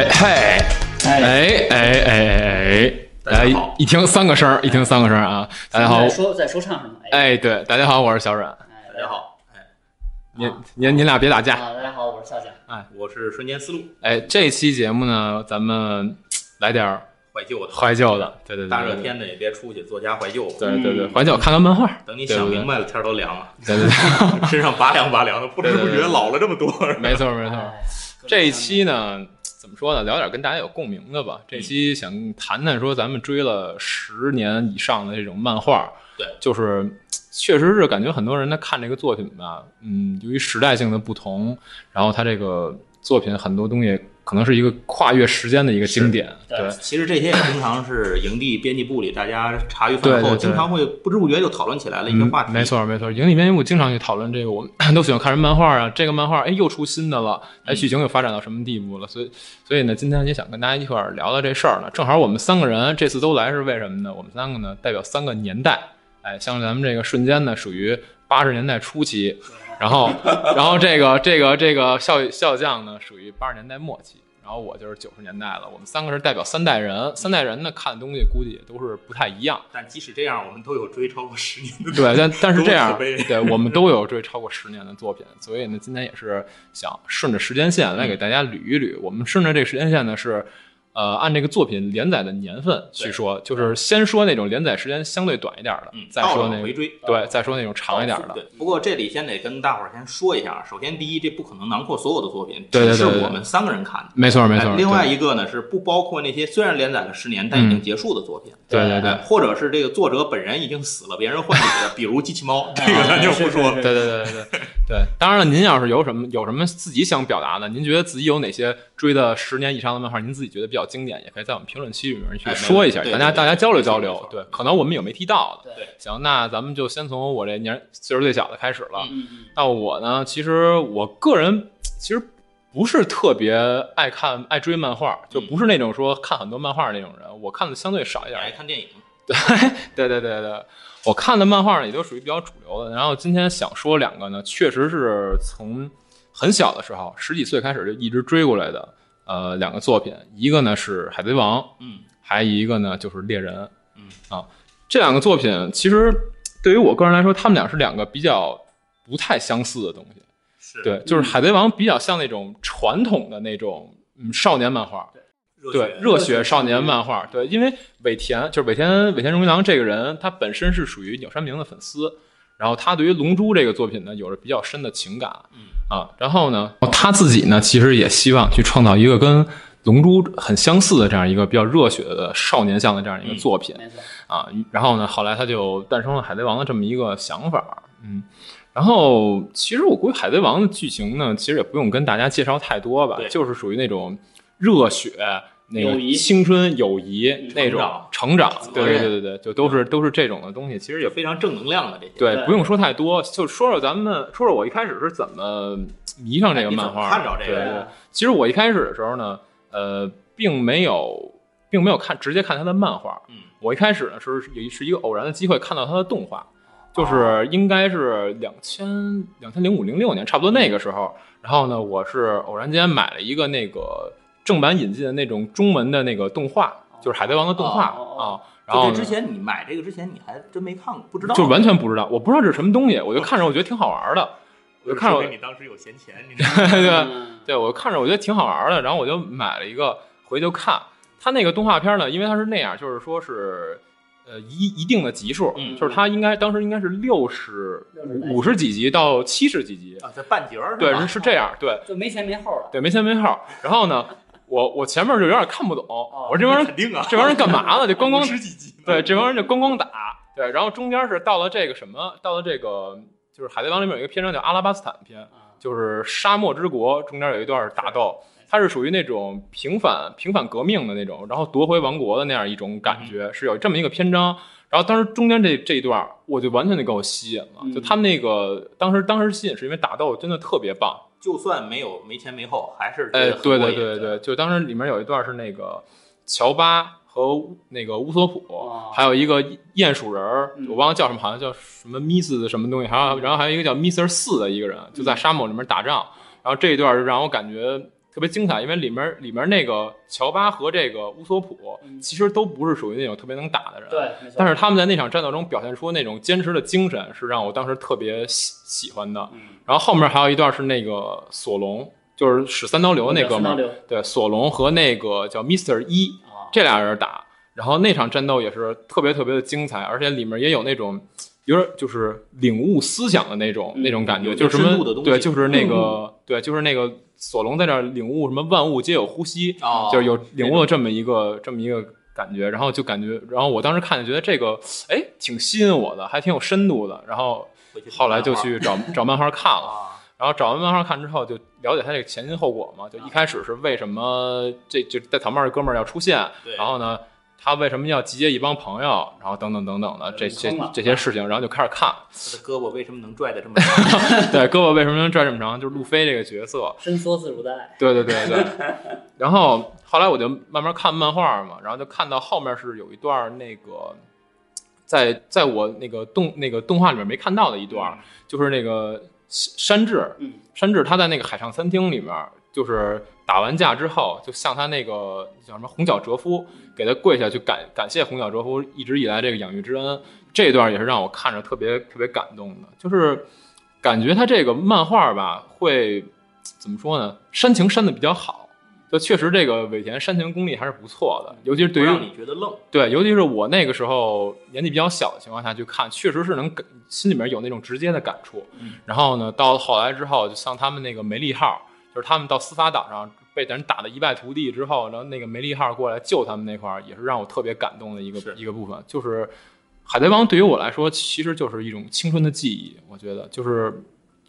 哎嘿，哎哎哎哎，大家一听三个声儿，一听三个声儿啊！大家好，说在说唱什么？哎，对，大家好，我是小阮。大家好，哎，您您您俩别打架。啊，大家好，我是笑笑。哎，我是瞬间思路。哎，这期节目呢，咱们来点儿怀旧的，怀旧的，对对对，大热天的也别出去，做家怀旧。对对对，怀旧，看看漫画。等你想明白了，天都凉了。对对对，身上拔凉拔凉的，不知不觉老了这么多。没错没错。这一期呢？怎么说呢？聊点跟大家有共鸣的吧。这期想谈谈说咱们追了十年以上的这种漫画，对，就是确实是感觉很多人在看这个作品吧，嗯，由于时代性的不同，然后他这个作品很多东西。可能是一个跨越时间的一个经典。对，其实这些也经常是营地编辑部里大家茶余饭后经常会不知不觉就讨论起来了一个话题。没错没错，营地编辑部经常去讨论这个，我们 都喜欢看什么漫画啊？这个漫画哎又出新的了，哎剧情又发展到什么地步了？所以所以呢，今天也想跟大家一块儿聊聊这事儿呢。正好我们三个人这次都来是为什么呢？我们三个呢代表三个年代，哎，像咱们这个瞬间呢属于八十年代初期。然后，然后这个这个这个笑笑匠呢，属于八十年代末期，然后我就是九十年代了。我们三个是代表三代人，三代人呢看的东西估计也都是不太一样。但即使这样，我们都有追超过十年的。对，但但是这样，对我们都有追超过十年的作品。所以呢，今天也是想顺着时间线来给大家捋一捋。我们顺着这个时间线呢是。呃，按这个作品连载的年份去说，就是先说那种连载时间相对短一点的，嗯再说那回追，对，再说那种长一点的。对，不过这里先得跟大伙儿先说一下，首先第一，这不可能囊括所有的作品，只是我们三个人看的，没错没错。另外一个呢是不包括那些虽然连载了十年但已经结束的作品，对对对，或者是这个作者本人已经死了，别人换写的，比如机器猫，这个咱就不说。对对对对对对。当然了，您要是有什么有什么自己想表达的，您觉得自己有哪些追的十年以上的漫画，您自己觉得比较经典，也可以在我们。评论区里面去说一下，大家大家交流交流。对，可能我们有没提到的。对，行，那咱们就先从我这年岁数最小的开始了。那我呢，其实我个人其实不是特别爱看爱追漫画，就不是那种说看很多漫画那种人。我看的相对少一点。爱看电影。对 对对对对，我看的漫画呢也都属于比较主流的。然后今天想说两个呢，确实是从很小的时候十几岁开始就一直追过来的。呃，两个作品，一个呢是《海贼王》，嗯，还一个呢就是《猎人》，嗯啊，这两个作品其实对于我个人来说，他们俩是两个比较不太相似的东西。是，对，就是《海贼王》比较像那种传统的那种嗯少年漫画，对，热血少年漫画，对，因为尾田就是尾田尾田荣一郎这个人，他本身是属于鸟山明的粉丝。然后他对于《龙珠》这个作品呢，有着比较深的情感，嗯。啊，然后呢，他自己呢，其实也希望去创造一个跟《龙珠》很相似的这样一个比较热血的少年向的这样一个作品，啊，然后呢，后来他就诞生了《海贼王》的这么一个想法，嗯，然后其实我估计《海贼王》的剧情呢，其实也不用跟大家介绍太多吧，就是属于那种热血。那个青春友谊那种成长，对。对对对对，就都是都是这种的东西，其实也非常正能量的这些。对，不用说太多，就说说咱们说说我一开始是怎么迷上这个漫画。看着这个，其实我一开始的时候呢，呃，并没有并没有看直接看他的漫画。嗯，我一开始呢是有是一个偶然的机会看到他的动画，就是应该是两千两千零五零六年差不多那个时候，然后呢，我是偶然间买了一个那个。正版引进的那种中文的那个动画，就是《海贼王》的动画啊。然后之前你买这个之前，你还真没看过，不知道，就完全不知道。我不知道这是什么东西，我就看着我觉得挺好玩的。我就看着你当时有闲钱，你知道吗？对对，我看着我觉得挺好玩的，然后我就买了一个回就看。它那个动画片呢，因为它是那样，就是说是呃一一定的集数，就是它应该当时应该是六十五十几集到七十几集啊，这半截儿对是这样，对，就没前没后了，对，没前没后。然后呢？我我前面就有点看不懂，我说这帮人肯定啊，这帮人干嘛呢？就咣咣 十几集，对，这帮人就咣咣打，对，然后中间是到了这个什么，到了这个就是《海贼王》里面有一个篇章叫阿拉巴斯坦篇，就是沙漠之国，中间有一段打斗，它是属于那种平反平反革命的那种，然后夺回王国的那样一种感觉，是有这么一个篇章。然后当时中间这这一段，我就完全就给我吸引了，就他们那个当时当时吸引是因为打斗真的特别棒。就算没有没前没后，还是哎，对对对对，就当时里面有一段是那个乔巴和那个乌索普，还有一个鼹鼠人儿，我忘了叫什么，好像叫什么 Miss 什么东西，还有然后还有一个叫 Mister 四的一个人，就在沙漠里面打仗。然后这一段让我感觉特别精彩，因为里面里面那个乔巴和这个乌索普嗯其实都不是属于那种特别能打的人，对，但是他们在那场战斗中表现出那种坚持的精神，是让我当时特别喜喜欢的。嗯，然后后面还有一段是那个索隆，就是使三刀流那哥们儿，对，索隆和那个叫 Mister 一啊，这俩人打，然后那场战斗也是特别特别的精彩，而且里面也有那种有点就是领悟思想的那种、嗯那种感觉，就是什么对，就是那个、对，就是那个索隆在这儿领悟什么万物皆有呼吸，哦就是有领悟了这么一个这么一个感觉，然后就感觉，然后我当时看就觉得这个哎挺吸引我的，还挺有深度的，然后后来就去找 找漫画看了。啊，然后找完漫画看之后，就了解他这个前因后果嘛。就一开始是为什么这就戴草帽这哥们儿要出现，然后呢，他为什么要集结一帮朋友，然后等等等等的这些这些事情，然后就开始看。他的胳膊为什么能拽的这么长？对，胳膊为什么能拽这么长？就是路飞这个角色。伸缩自如的爱。对对对对。然后后来我就慢慢看漫画嘛，然后就看到后面是有一段那个，在在我那个动那个动画里面没看到的一段，就是那个山治，嗯，山治他在那个海上餐厅里面，就是打完架之后，就向他那个叫什么红脚哲夫给他跪下去感感谢红脚哲夫一直以来这个养育之恩。这段也是让我看着特别特别感动的，就是感觉他这个漫画吧，会怎么说呢？煽情煽的比较好，就确实这个尾田煽情功力还是不错的，尤其是对于让你觉得愣。对，尤其是我那个时候年纪比较小的情况下去看，确实是能感心里面有那种直接的感触。嗯然后呢，到后来之后，就像他们那个梅利号，就是他们到司法岛上被人打的一败涂地之后，然后那个梅利号过来救他们那块儿，也是让我特别感动的一个一个部分。就是海贼王对于我来说，其实就是一种青春的记忆。我觉得，就是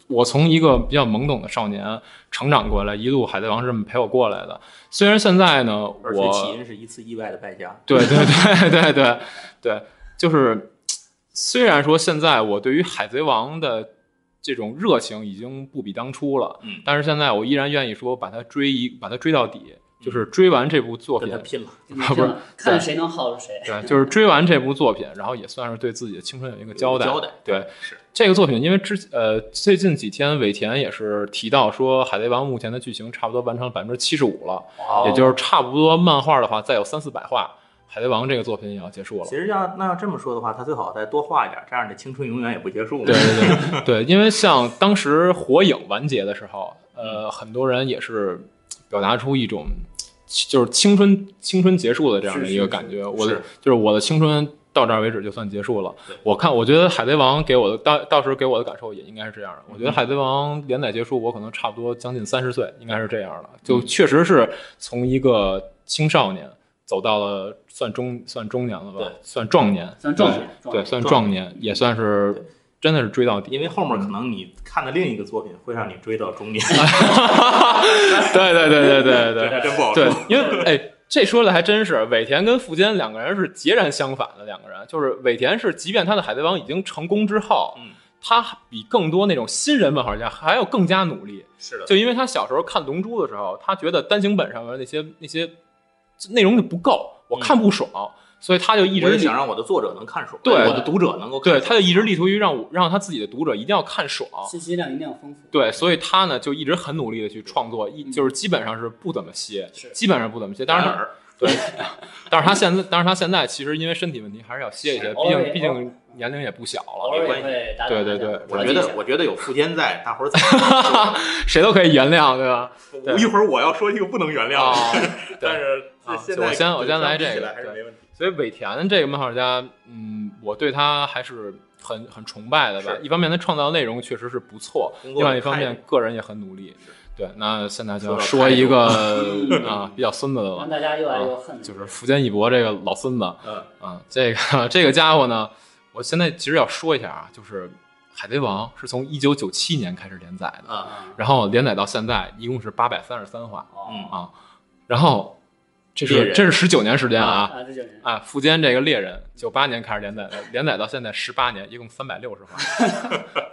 我从一个比较懵懂的少年成长过来，一路海贼王是这么陪我过来的。虽然现在呢，我起因是一次意外的败家。对对对对对对，就是 虽然说现在我对于海贼王的这种热情已经不比当初了，嗯，但是现在我依然愿意说把它追一把它追到底，就是追完这部作品跟他，拼了。不是看谁能耗着谁。对，就是追完这部作品，然后也算是对自己的青春有一个交代。交代对，是这个作品，因为之呃最近几天尾田也是提到说，海贼王目前的剧情差不多完成百分之七十五了，哦也就是差不多漫画的话再有三四百话，海贼王这个作品也要结束了。其实要那要这么说的话，他最好再多画一点，这样你的青春永远也不结束嘛。对对对 对，因为像当时火影完结的时候，呃，很多人也是表达出一种就是青春青春结束的这样的一个感觉。我的就是我的青春到这儿为止就算结束了。我看，我觉得海贼王给我的到到时给我的感受也应该是这样的。我觉得海贼王连载结束，我可能差不多将近三十岁，应该是这样的。就确实是从一个青少年走到了算中算中年了吧？对，算壮年，算壮年对，算壮壮年，也算是真的是追到底。因为后面可能你看的另一个作品会让你追到中年，对对对对对对。还对对真不好。说。，因为哎，这说的还真是尾田跟富坚两个人是截然相反的两个人，就是尾田是即便他的海贼王已经成功之后，嗯，他比更多那种新人漫画家还要更加努力，是的，就因为他小时候看《龙珠》的时候，他觉得单行本上面那些那些内容就不够，我看不爽，所以他就一直想让我的作者能看爽，对我的读者能够看对，他就一直力图于让我让他自己的读者一定要看爽，信息量一定要丰富。对，所以他呢就一直很努力的去创作，一就是基本上是不怎么歇，基本上不怎么歇。当然哪儿对，但是他现在，但是他现在其实因为身体问题还是要歇一歇，毕竟毕竟年龄也不小了，偶尔也会打打对对对我觉得我觉得有富坚在，大伙儿 怎谁都可以原谅，对吧？对？一会儿我要说一个不能原谅但是啊我先我先来这个比起来还是没问题。所以尾田这个漫画家，嗯，我对他还是很很崇拜的吧。一方面他创造的内容确实是不错，另外一方面个人也很努力。对，那现在就要说一个啊比较孙子的了让，大家又爱又恨。就是福建一博这个老孙子。嗯，啊，这个这个家伙呢，我现在其实要说一下啊，就是《海贼王》是从一九九七年开始连载的，然后连载到现在一共是八百三十三话嗯哦啊，然后这是这是十九年时间啊。啊，这就是啊，富坚这个猎人，九八年开始连载的，连载到现在十八年，一共三百六十话，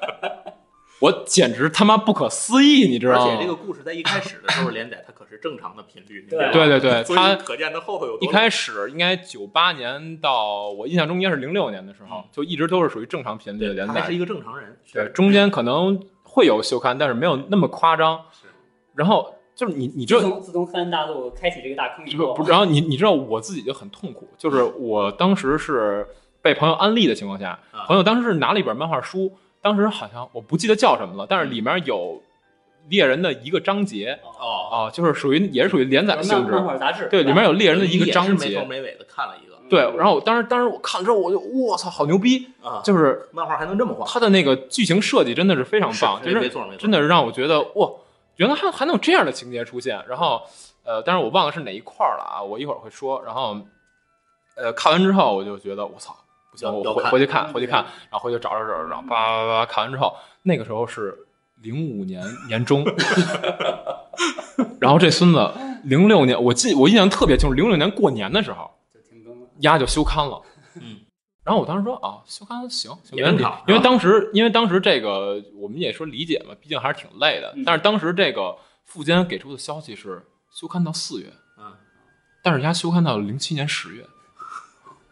我简直他妈不可思议，你知道吗？而且这个故事在一开始的时候连载，它可是正常的频率。对对对对，所他以可见它后头有多一开始应该九八年到我印象中应该是零六年的时候，就一直都是属于正常频率的连载对他还是。一个正常人。对，中间可能会有休刊，但是没有那么夸张。是然后就是你你知道自从自从三大陆开启这个大坑以后，不不，然后你你知道我自己就很痛苦，就是我当时是被朋友安利的情况下，啊。朋友当时是拿了一本漫画书，当时好像我不记得叫什么了，但是里面有猎人的一个章节哦，啊，就是属于也是属于连载的性质漫，画杂志，对，里面有猎人的一个章没头节，没尾的看了一个。对，然后我当时当时我看了之后，我就我操，好牛逼，啊，就是漫画还能这么画，他的那个剧情设计真的是非常棒，是就是没错没错，真的是让我觉得哇，原来还还能有这样的情节出现。然后呃，但是我忘了是哪一块了啊，我一会儿会说。然后呃，看完之后我就觉得我操，不行，我回回去看，嗯回去看，然后回去找找找找，叭叭叭看完之后，那个时候是零五年年中，然后这孙子零六年，我记我印象特别清楚，零六年过年的时候，就停更了。丫就休刊了。嗯，然后我当时说啊，修刊行行没问题因为当时因为当时这个我们也说理解嘛，毕竟还是挺累的嗯。但是当时这个副监给出的消息是休刊到四月，嗯，但是人家休刊到了零七年十月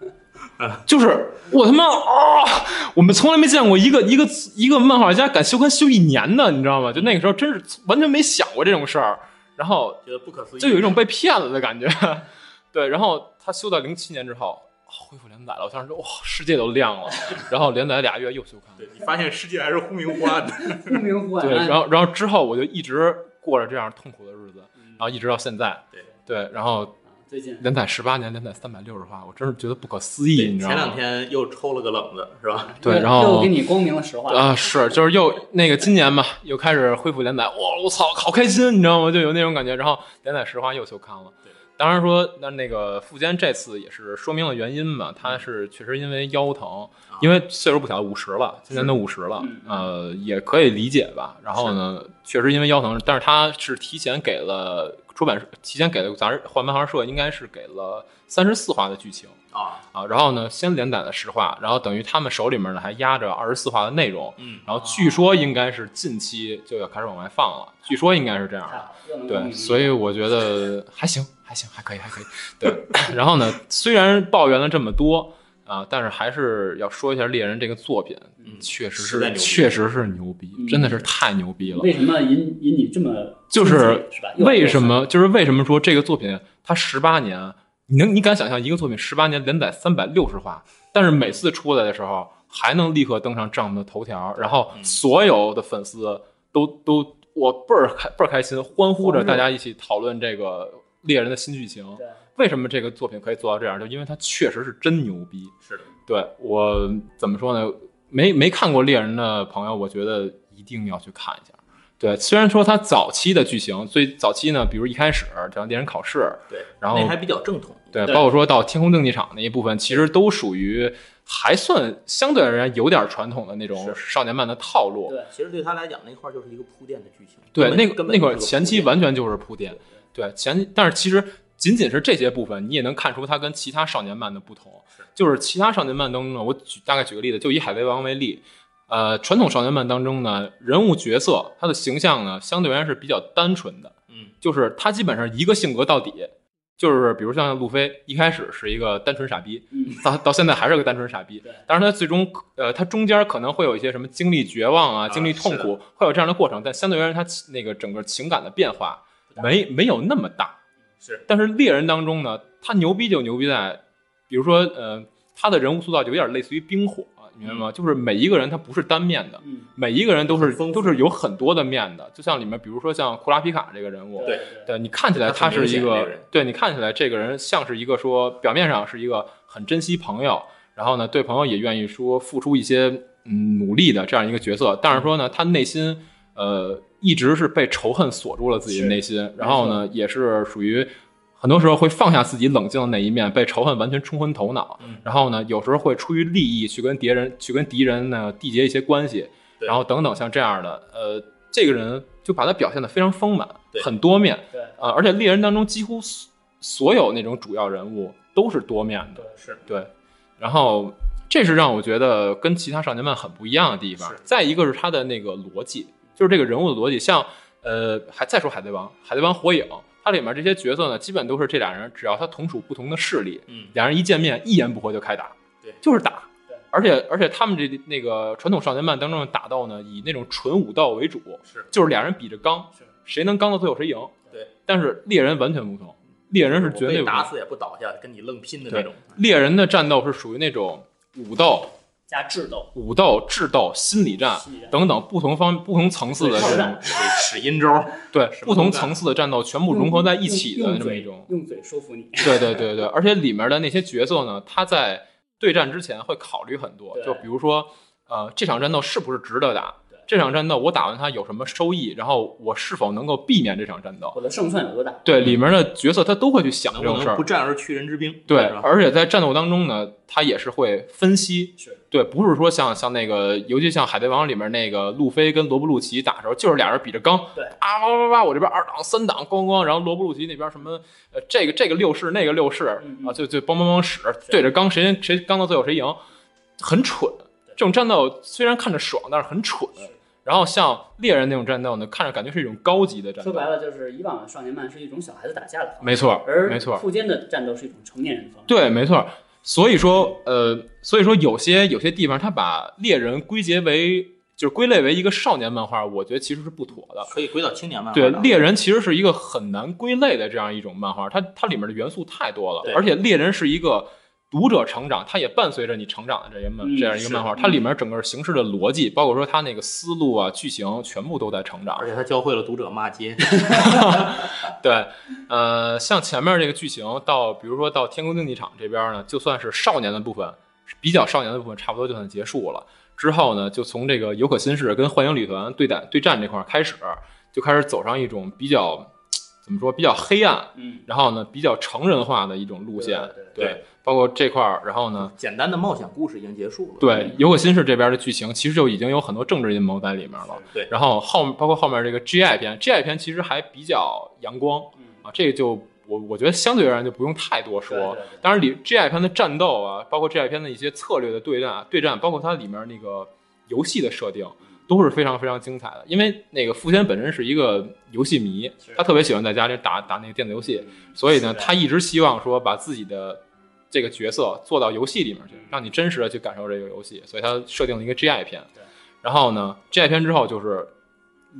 嗯。就是我他妈啊！我们从来没见过一个一个一个漫画家敢休刊休一年的，你知道吗？就那个时候真是完全没想过这种事儿，然后觉得不可思议，就有一种被骗了的感觉。对，然后他修到零七年之后恢复连载了，我当时说哇，世界都亮了。然后连载俩月又休刊了，对你发现世界还是忽明忽暗的，忽明忽暗。对，然后然后之后我就一直过着这样痛苦的日子，然后一直到现在。对对，然后啊最近连载十八年，连载三百六十话，我真是觉得不可思议，你知道吗？前两天又抽了个冷子，是吧？对然后又给你光明了实话啊，是，就是又那个今年嘛，又开始恢复连载，哇，我操，好开心，你知道吗？就有那种感觉。然后连载十话又休刊了对。当然说，那那个富坚这次也是说明了原因嘛，他是确实因为腰疼，因为岁数不小，五十了，今年都五十了嗯，呃，也可以理解吧。然后呢，确实因为腰疼，但是他是提前给了出版社，提前给了杂志换漫画社，应该是给了三十四话的剧情。啊，啊，然后呢，先连载了十话，然后等于他们手里面呢还压着二十四话的内容，嗯，然后据说应该是近期就要开始往外放了，据说应该是这样的。对，所以我觉得还行，还行，还可以，还可以。对，然后呢，虽然抱怨了这么多啊，但是还是要说一下《猎人》这个作品，嗯确实是确实是牛逼，嗯真的是太牛逼了。为什么引引你这么就是是吧？为什么？就是为什么说这个作品它十八年，你能你敢想象一个作品十八年连载三百六十话，但是每次出来的时候还能立刻登上账目的头条，然后嗯所有的粉丝都都我倍儿开倍儿开心，欢呼着大家一起讨论这个猎人的新剧情。对为什么这个作品可以做到这样？就因为它确实是真牛逼。是的，对我怎么说呢？没没看过猎人的朋友，我觉得一定要去看一下。对，虽然说它早期的剧情，最早期呢，比如一开始这样猎人考试，对，然后那还比较正统，对，包括说到天空竞技场那一部分，其实都属于还算相对而言有点传统的那种少年漫的套路。对其实对他来讲那块就是一个铺垫的剧情，对，那个那个前期完全就是铺垫。对前，但是其实仅仅是这些部分，你也能看出它跟其他少年漫的不同。是就是其他少年漫当中呢，我举大概举个例子，就以海贼王为例，呃，传统少年漫当中呢，人物角色他的形象呢，相对而言是比较单纯的，嗯，就是他基本上一个性格到底。就是比如像路飞，一开始是一个单纯傻逼，嗯到到现在还是个单纯傻逼对。当然，他最终呃，他中间可能会有一些什么经历绝望啊、啊经历痛苦，会有这样的过程，但相对而言，他那个整个情感的变化没没有那么大。是，但是猎人当中呢，他牛逼就牛逼在，比如说呃，他的人物塑造就有点类似于冰火，你明白吗？就是每一个人他不是单面的，嗯，每一个人都是都是有很多的面的。就像里面，比如说像库拉皮卡这个人物，对对你看起来他是一个对你看起来这个人像是一个说表面上是一个很珍惜朋友，然后呢对朋友也愿意说付出一些嗯努力的这样一个角色，但是说呢他内心呃一直是被仇恨锁住了自己的内心，然后呢也是属于。很多时候会放下自己冷静的那一面，被仇恨完全冲昏头脑。嗯然后呢，有时候会出于利益去跟敌人去跟敌人呢缔结一些关系，然后等等像这样的，呃，这个人就把他表现得非常丰满，很多面。对呃，而且猎人当中几乎所所有那种主要人物都是多面的，是对。然后这是让我觉得跟其他少年漫很不一样的地方。再一个是他的那个逻辑，就是这个人物的逻辑，像呃，还再说海贼王，海贼王火影，它里面这些角色呢，基本都是这俩人，只要他同属不同的势力，嗯，俩人一见面一言不合就开打，对就是打对。而且而且他们这那个传统少年漫当中的打斗呢，以那种纯武道为主，是就是俩人比着刚，是谁能刚到最后谁赢。对，但是猎人完全不同，猎人是绝对打死也不倒下，跟你愣拼的那种。猎人的战斗是属于那种武斗、加智斗，武斗、智斗、心理战心理战等等不同方、不同层次的这种战使阴招，对不同层次的战斗全部融合在一起的用嘴这么一种。用嘴说服你。对对对对，而且里面的那些角色呢，他在对战之前会考虑很多，就比如说，呃，这场战斗是不是值得打对？这场战斗我打完它有什么收益？然后我是否能够避免这场战斗？我的胜算有多大？对，里面的角色他都会去想这种事儿不。战而屈人之兵？对？而且在战斗当中呢，他也是会分析，对，不是说像像那个，尤其像《海贼王》里面那个路飞跟罗布路奇打的时候，就是俩人比着刚，对啊哇哇哇，我这边二档三档咣咣，然后罗布路奇那边什么呃这个这个六式那个六式嗯嗯啊，就就梆梆梆使对着刚，谁谁刚到最后谁赢，很蠢。这种战斗虽然看着爽，但是很蠢。然后像猎人那种战斗呢，看着感觉是一种高级的战斗说白。了就是以往的少年漫是一种小孩子打架的方式，没错，而没错，富坚的战斗是一种成年人的方式。对，没错。所以说，呃，所以说有些有些地方，他把猎人归结为就是归类为一个少年漫画，我觉得其实是不妥的。可以归到青年漫画对，猎人其实是一个很难归类的这样一种漫画，它它里面的元素太多了，而且猎人是一个读者成长，它也伴随着你成长的这些漫、嗯这样一个漫画，它里面整个形式的逻辑，包括说它那个思路啊、剧情，全部都在成长而。且它教会了读者骂街。对，呃，像前面这个剧情到，比如说到天空竞技场这边呢，就算是少年的部分，比较少年的部分，差不多就算结束了。之后呢，就从这个尤可心事跟幻影旅团对战对战这块儿开始，就开始走上一种比较怎么说，比较黑暗，嗯，然后呢，比较成人化的一种路线。对对包括这块儿，然后呢，简单的冒险故事已经结束了。对尤可心事这边的剧情，其实就已经有很多政治阴谋在里面了。对，然后后包括后面这个 GI 篇，GI 篇其实还比较阳光嗯，啊，这个就我我觉得相对而言就不用太多说。对对对当然里 GI 片的战斗啊，包括 GI 片的一些策略的对战对战，包括它里面那个游戏的设定。都是非常非常精彩的，因为那个富坚本身是一个游戏迷，他特别喜欢在家里打打那个电子游戏，嗯所以呢，他一直希望说把自己的这个角色做到游戏里面去，让你真实的去感受这个游戏，所以他设定了一个 GI 篇对。然后呢，GI 篇之后就是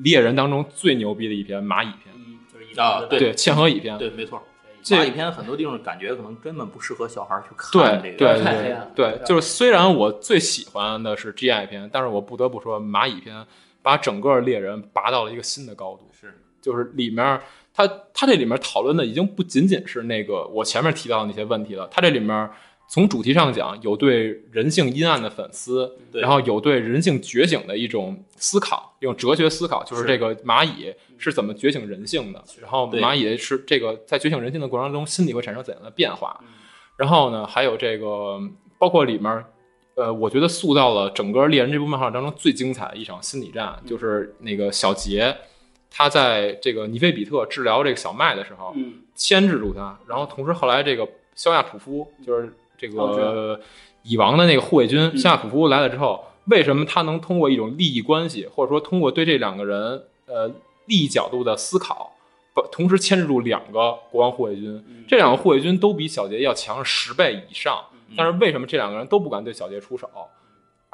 猎人当中最牛逼的一篇蚂蚁篇，嗯，就是一啊对对，嵌合蚁篇，对，没错。这蚂蚁篇很多地方感觉可能根本不适合小孩去看对这个。对对太黑暗对，就是虽然我最喜欢的是 GI 篇，但是我不得不说蚂蚁篇把整个猎人拔到了一个新的高度。是就是里面它它这里面讨论的已经不仅仅是那个我前面提到的那些问题了，它这里面从主题上讲有对人性阴暗的反思，然后有对人性觉醒的一种思考，一种哲学思考，就是是这个蚂蚁是怎么觉醒人性的，然后蚂蚁是这个在觉醒人性的过程中，心理会产生怎样的变化，嗯然后呢，还有这个包括里面。呃，我觉得塑造了整个猎人这部漫画当中最精彩的一场心理战，就是那个小杰，他在这个尼菲比特治疗这个小麦的时候，嗯，牵制住他，然后同时后来这个肖亚普夫就是这个蚁王的那个护卫军嗯。肖亚普夫来了之后，为什么他能通过一种利益关系，或者说通过对这两个人呃利益角度的思考，把同时牵制住两个国王护卫军，嗯。这两个护卫军都比小杰要强十倍以上，嗯。但是为什么这两个人都不敢对小杰出手？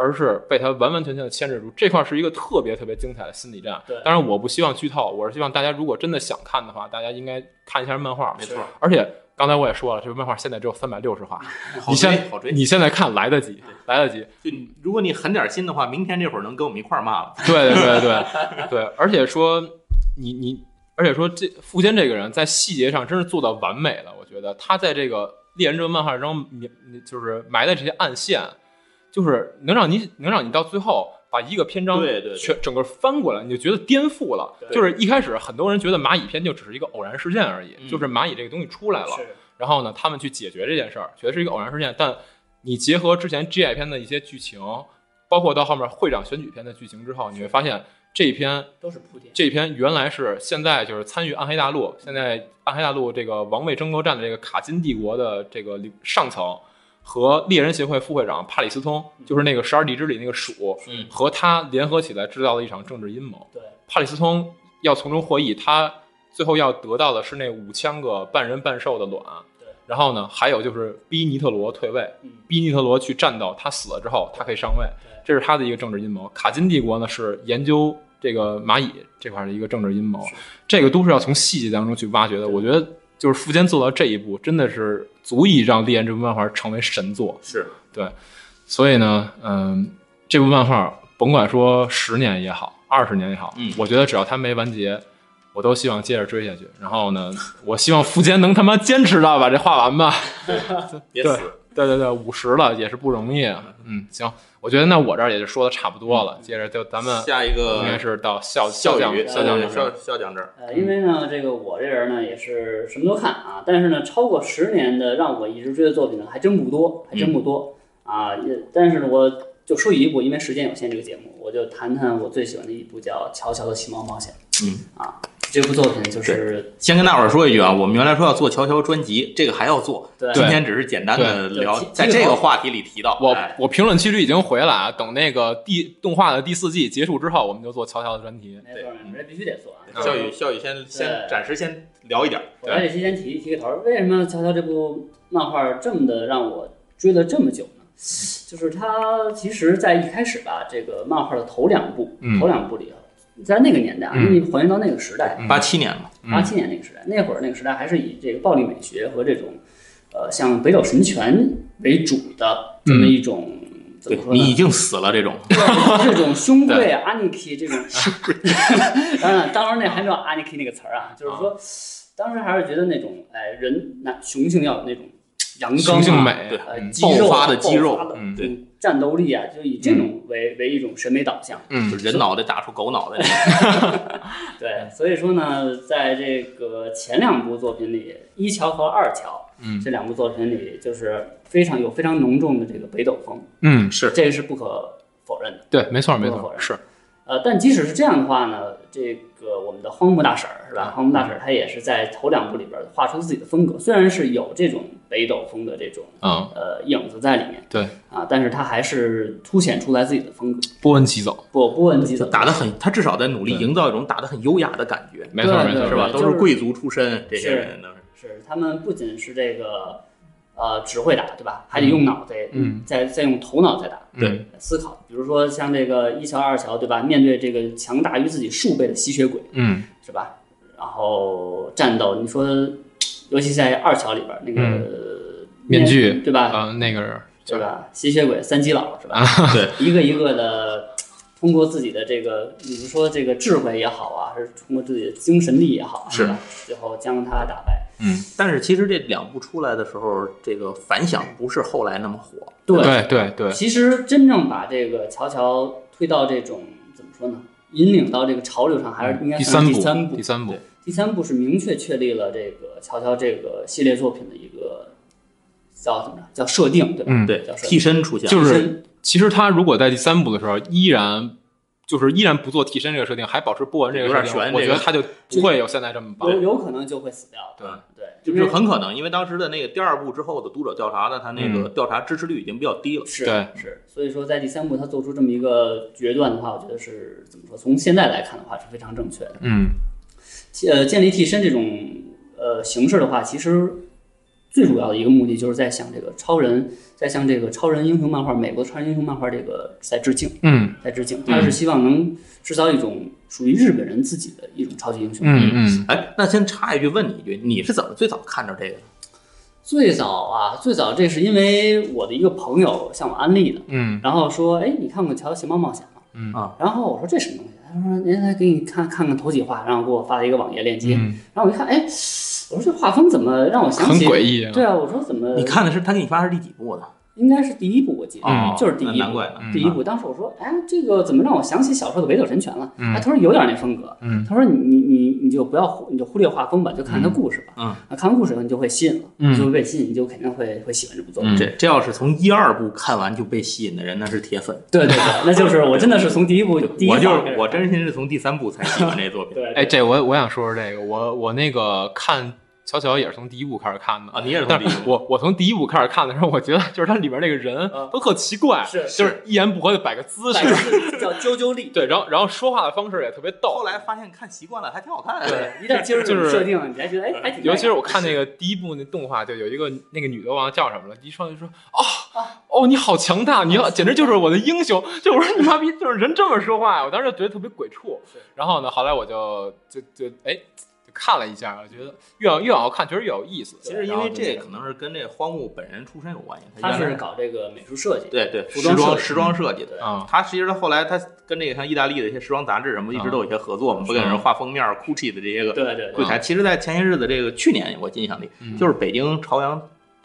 而是被他完完全全的牵制住，这块是一个特别特别精彩的心理战对。当然，我不希望剧透，我是希望大家如果真的想看的话，大家应该看一下漫画。没错，而且刚才我也说了，这个漫画现在只有三百六十话，好你现追好追。你现在看来得及，来得及。就如果你狠点心的话，明天这会儿能跟我们一块儿骂了。对对对对 对，而且说你你，而且说这富坚这个人在细节上真是做到完美了，我觉得他在这个猎人这个漫画中，你你就是埋的这些暗线，就是能让你能让你到最后把一个篇章全整个翻过来，你就觉得颠覆了。就是一开始很多人觉得蚂蚁篇就只是一个偶然事件而已，嗯就是蚂蚁这个东西出来了，是然后呢，他们去解决这件事儿，觉得是一个偶然事件。但你结合之前 GI 篇的一些剧情，包括到后面会长选举篇的剧情之后，你会发现这一篇都是铺垫。这一篇原来是现在就是参与暗黑大陆，现在暗黑大陆这个王位争夺战的这个卡金帝国的这个领上层和猎人协会副会长帕里斯通，就是那个十二地支里那个鼠，嗯。和他联合起来制造了一场政治阴谋。对，帕里斯通要从中获益，他最后要得到的是那五千个半人半兽的卵。对，然后呢，还有就是逼尼特罗退位，嗯，逼尼特罗去战斗，他死了之后，他可以上位，这是他的一个政治阴谋。卡金帝国呢是研究这个蚂蚁这块儿的一个政治阴谋，这个都是要从细节当中去挖掘的。我觉得就是富坚做到这一步，真的是足以让《烈焰》这部漫画成为神作。是对，所以呢，嗯，这部漫画甭管说十年也好，二十年也好，嗯我觉得只要它没完结，我都希望接着追下去。然后呢，我希望富坚能他妈坚持到把这画完吧。对别死。对对对，五十了也是不容易。嗯，行，我觉得那我这儿也就说的差不多了，接着就咱们下一个应该是到笑笑将语，笑将这儿，呃，因为呢，这个我这人呢也是什么都看啊，但是呢，超过十年的让我一直追的作品呢还真不多，还真不多、啊。也，但是呢，我就说一部，因为时间有限，这个节目我就谈谈我最喜欢的一部叫《乔乔的奇猫冒险》。嗯啊，这部作品就是先跟大伙儿说一句啊，我们原来说要做乔乔专辑，这个还要做，对今天只是简单的聊，在这个话题里提到。我哎我评论区里已经回了啊，等那个第动画的第四季结束之后，我们就做乔乔的专题。没错，这必须得做啊。笑宇，笑宇先先暂时先聊一点儿，我在这期间提提个头儿，为什么《乔乔》这部漫画这么的让我追了这么久呢？就是它其实，在一开始吧，这个漫画的头两部，嗯头两部里头，在那个年代啊，嗯。你还原到那个时代，八七年嘛，嗯八七年那个时代，那会儿那个时代还是以这个暴力美学和这种呃像北斗神拳为主的这么一种、怎么说呢？你已经死了这种，这种兄 贵阿尼基这种 当然当时那还没有阿尼基那个词儿啊，就是说，当时还是觉得那种哎人那雄性要有那种阳刚、啊、性美对爆发的肌肉嗯对战斗力啊，就以这种为、为一种审美导向。嗯就人脑袋打出狗脑袋。对，所以说呢，在这个前两部作品里，一乔和二乔嗯这两部作品里，就是非常有非常浓重的这个北斗风，嗯，是这个是不可否认的。对，没错没错，是呃，但即使是这样的话呢，这个我们的荒木大婶儿是吧？荒木大婶儿她也是在头两部里边画出自己的风格，虽然是有这种北斗风的这种嗯，呃影子在里面对，啊，但是他还是凸显出来自己的风格，波纹起走，不波纹起走打得很，他至少在努力营造一种打得很优雅的感觉，没错没错，是吧？都是贵族出身，这些人都是。是他们不仅是这个呃只会打对吧？还得用脑袋，嗯，再再用头脑再打。对，思考，比如说像这个一桥、二桥，对吧？面对这个强大于自己数倍的吸血鬼，嗯是吧？然后战斗，你说，尤其在二乔里边那个、嗯面具对吧？呃，那个人对吧？吸血鬼三基佬是吧？对，一个一个的通过自己的这个，比如说这个智慧也好啊，还是通过自己的精神力也好啊，是吧？最后将他打败。嗯，但是其实这两部出来的时候，这个反响不是后来那么火。对对对对，其实真正把这个乔乔推到这种怎么说呢？引领到这个潮流上，还是应该第算是部第三部第。三部，第三部是明确确立了这个乔乔这个系列作品的一个叫什么着？叫设定，对吧？嗯对叫，替身出现，就是其实他如果在第三部的时候依然就是依然不做替身这个设定，还保持波纹这个设定，有点悬我觉得他就不会有现在这么棒。有有可能就会死掉。对对，就是很可能，因为当时的那个第二部之后的读者调查呢，他那个调查支持率已经比较低了。是是，所以说在第三部他做出这么一个决断的话，我觉得是怎么说？从现在来看的话是非常正确的。嗯呃，建立替身这种呃形式的话，其实最主要的一个目的就是在向这个超人，在向这个超人英雄漫画、美国超人英雄漫画这个在致敬，嗯在致敬。他是希望能制造一种属于日本人自己的一种超级英雄。嗯嗯哎，那先插一句，问你一句，你是怎么最早看着这个的？最早啊，最早这是因为我的一个朋友向我安利的，嗯然后说，哎，你看过《乔乔寻猫冒险》吗？嗯啊，然后我说这什么东西？他说您来给你看看看头几话，然后给我发了一个网页链接。嗯，然后我一看，哎，我说这画风怎么让我想起很起？诡异啊。对啊，我说怎么？你看的是他给你发的是第几部的？应该是第一部，我记得，嗯就是第一部，难怪呢嗯第一部。当时我说，哎，这个怎么让我想起小时候的《北斗神拳》了？嗯哎，他说有点那风格。嗯他说你你你你就不要忽你就忽略画风吧，就看他故事吧。嗯啊，看完故事以后你就会吸引了，就会被吸引，你就肯定会会喜欢这部作品。嗯这这要是从一二部看完就被吸引的人，那是铁粉。对对对，那就是我真的是从第一部第一我就是我真心是从第三部才喜欢这作品 对，哎，这我我想说说这个，我我那个看乔乔也是从第一部开始看的。啊，你也是从第一部。我我从第一部开始看的时候，我觉得就是它里边那个人嗯都特奇怪，是就是一言不合就摆个姿势，叫啾啾力。对，然后然后说话的方式也特别逗后。来发现看习惯了，还挺好看的。对，一旦接入这种设定，你还觉得哎还挺。尤其是我看那个第一部那动画，就有一个那个女的忘了叫什么了，一上来就说哦，哦，你好强大，你要简直就是我的英雄。就我说你妈逼，就是人这么说话呀，我当时就觉得特别鬼畜。然后呢，后来我就就就哎。看了一下，我觉得越往越往后看，确实越有意思。其实因为这可能是跟这荒木本人出身有关系，他是搞这个美术设计，对对，服装时装设计的嗯。他其实后来他跟这个像意大利的一些时装杂志什么，一直都有一些合作嘛，不给人画封面，GUCCI 的这些个对对柜台。其实，在前些日子，这个去年我印象里，就是北京朝阳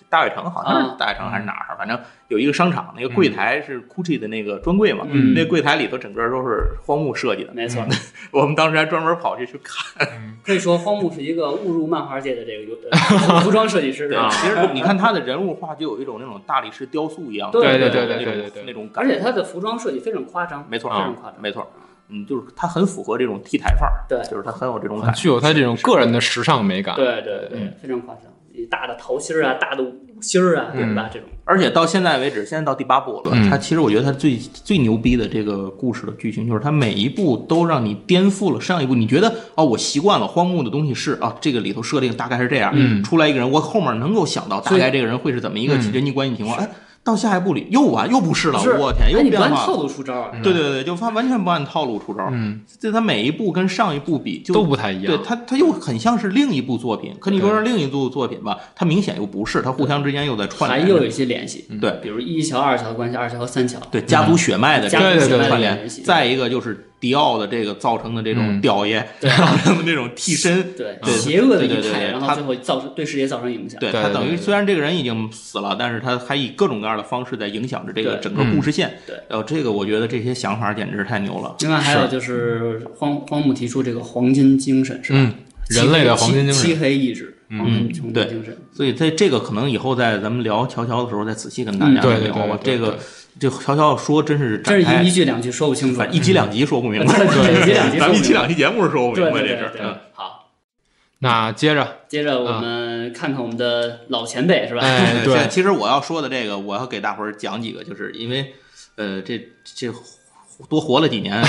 大悦城，好像是大悦城还是哪儿，反正。有一个商场，那个柜台是 GUCCI 的那个专柜嘛，那柜台里头整个都是荒木设计的。没错，我们当时还专门跑去去看。可以说荒木是一个误入漫画界的这个 服装设计师。对，其实你看他的人物画，就有一种那种大理石雕塑一样。对对对对对对，那种感。而且他的服装设计非常夸张。没错，非常夸张。没错，嗯，就是他很符合这种 T 台范儿。对，就是他很有这种感，具有他这种个人的时尚美感。对对对，非常夸张。大的桃心儿啊，大的五心儿啊，对吧？这种，而且到现在为止，现在到第八部了。它其实我觉得它最最牛逼的这个故事的剧情，就是它每一部都让你颠覆了上一部。你觉得哦，我习惯了荒木的东西是啊，这个里头设定大概是这样，出来一个人，我后面能够想到大概这个人会是怎么一个人际关系情况。哎。到下一步里又完又不是了，我天，又变化。套路出招啊！对对对，就他完全不按套路出招。嗯，就他每一步跟上一部比就都不太一样。对他，他又很像是另一部作品。可你说是另一部作品吧，他明显又不是，他互相之间又在串联，还又有一些联系。对，比如一桥、二桥的关系，二桥和三桥。对，家族血脉的家族血脉串联。再一个就是。迪奥的这个造成的这种屌爷，造成的这种替身，对邪恶的一派，然后最后造成对世界造成影响。对他等于虽然这个人已经死了，但是他还以各种各样的方式在影响着这个整个故事线。对，呃，这个我觉得这些想法简直太牛了。另外还有就是荒荒木提出这个黄金精神是吧？人类的黄金精神，漆黑意志，嗯，对，所以在这个可能以后在咱们聊乔乔的时候再仔细跟大家聊吧。这个。这乔乔说，真是真是一句两句说不清楚，一集两集说不明白。一集两集，咱们一集两集节目是说不明白这事。嗯，好，那接着接着我们看看我们的老前辈是吧？哎，对，其实我要说的这个，我要给大伙儿讲几个，就是因为呃，这这。多活了几年，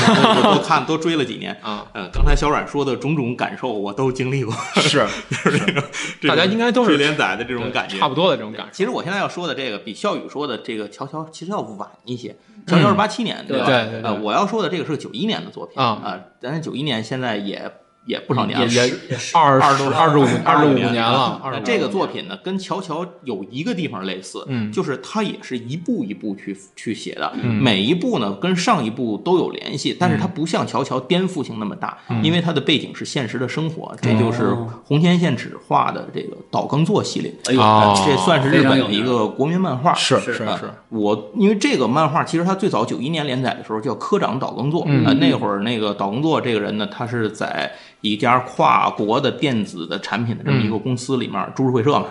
多看多追了几年啊。嗯，刚才小阮说的种种感受，我都经历过。是，就是这个，大家应该都是连载的这种感觉，差不多的这种感觉。其实我现在要说的这个，比笑宇说的这个乔乔其实要晚一些。乔乔是八七年，对吧？对对。呃，我要说的这个是九一年的作品啊啊，咱九一年现在也。也不少年了，也二二二十五二十五年了。那这个作品呢，跟乔乔有一个地方类似，嗯，就是它也是一步一步去去写的，每一步呢跟上一步都有联系，但是它不像乔乔颠覆性那么大，因为它的背景是现实的生活，这就是红天线纸画的这个岛耕作系列，哎呦，这算是日本的一个国民漫画，是是是。我因为这个漫画其实它最早九一年连载的时候叫科长岛耕作，啊，那会儿那个岛耕作这个人呢，他是在。一家跨国的电子的产品的这么一个公司里面，株式会社嘛，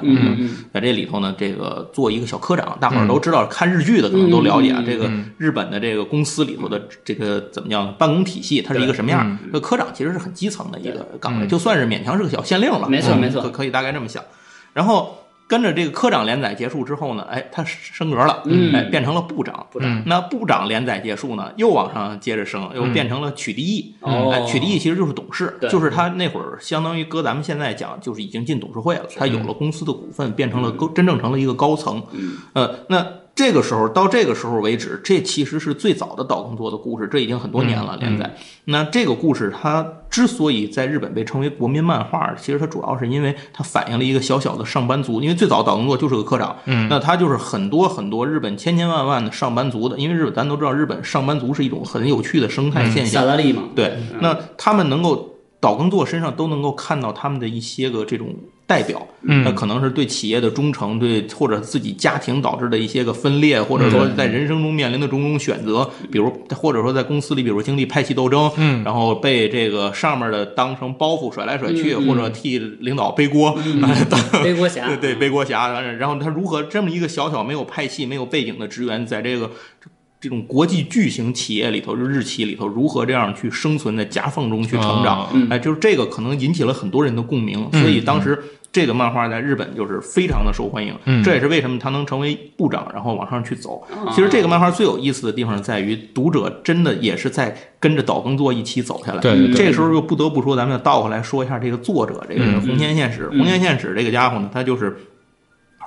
在这里头呢，这个做一个小科长，大伙儿都知道，看日剧的可能都了解啊。这个日本的这个公司里头的这个怎么样办公体系，它是一个什么样？这科长其实是很基层的一个岗位，就算是勉强是个小县令吧，没错没错，可可以大概这么想。然后。跟着这个科长连载结束之后呢，哎，他升格了，哎，变成了部长。部长，那部长连载结束呢，又往上接着升，又变成了曲迪义。哎，曲迪义其实就是董事，就是他那会儿相当于搁咱们现在讲，就是已经进董事会了，他有了公司的股份，变成了高，真正成了一个高层。嗯，呃，那。这个时候到这个时候为止，这其实是最早的岛耕作的故事，这已经很多年了连载。那这个故事它之所以在日本被称为国民漫画，其实它主要是因为它反映了一个小小的上班族。因为最早岛耕作就是个科长，嗯，那他就是很多很多日本千千万万的上班族的。因为日本咱都知道，日本上班族是一种很有趣的生态现象。萨拉利嘛，对，那他们能够岛耕作身上都能够看到他们的一些个这种。代表，那可能是对企业的忠诚，对或者自己家庭导致的一些个分裂，或者说在人生中面临的种种选择，比如或者说在公司里，比如经历派系斗争，嗯，然后被这个上面的当成包袱甩来甩去，或者替领导背锅，背锅侠，对对，背锅侠，然后他如何这么一个小小没有派系、没有背景的职员，在这个。这种国际巨型企业里头，就日企里头，如何这样去生存在夹缝中去成长？哎，就是这个可能引起了很多人的共鸣，所以当时这个漫画在日本就是非常的受欢迎。这也是为什么他能成为部长，然后往上去走。其实这个漫画最有意思的地方在于，读者真的也是在跟着岛耕作一起走下来。对，这个时候又不得不说，咱们要倒回来说一下这个作者，这个人红田宪史。红田宪史这个家伙呢，他就是。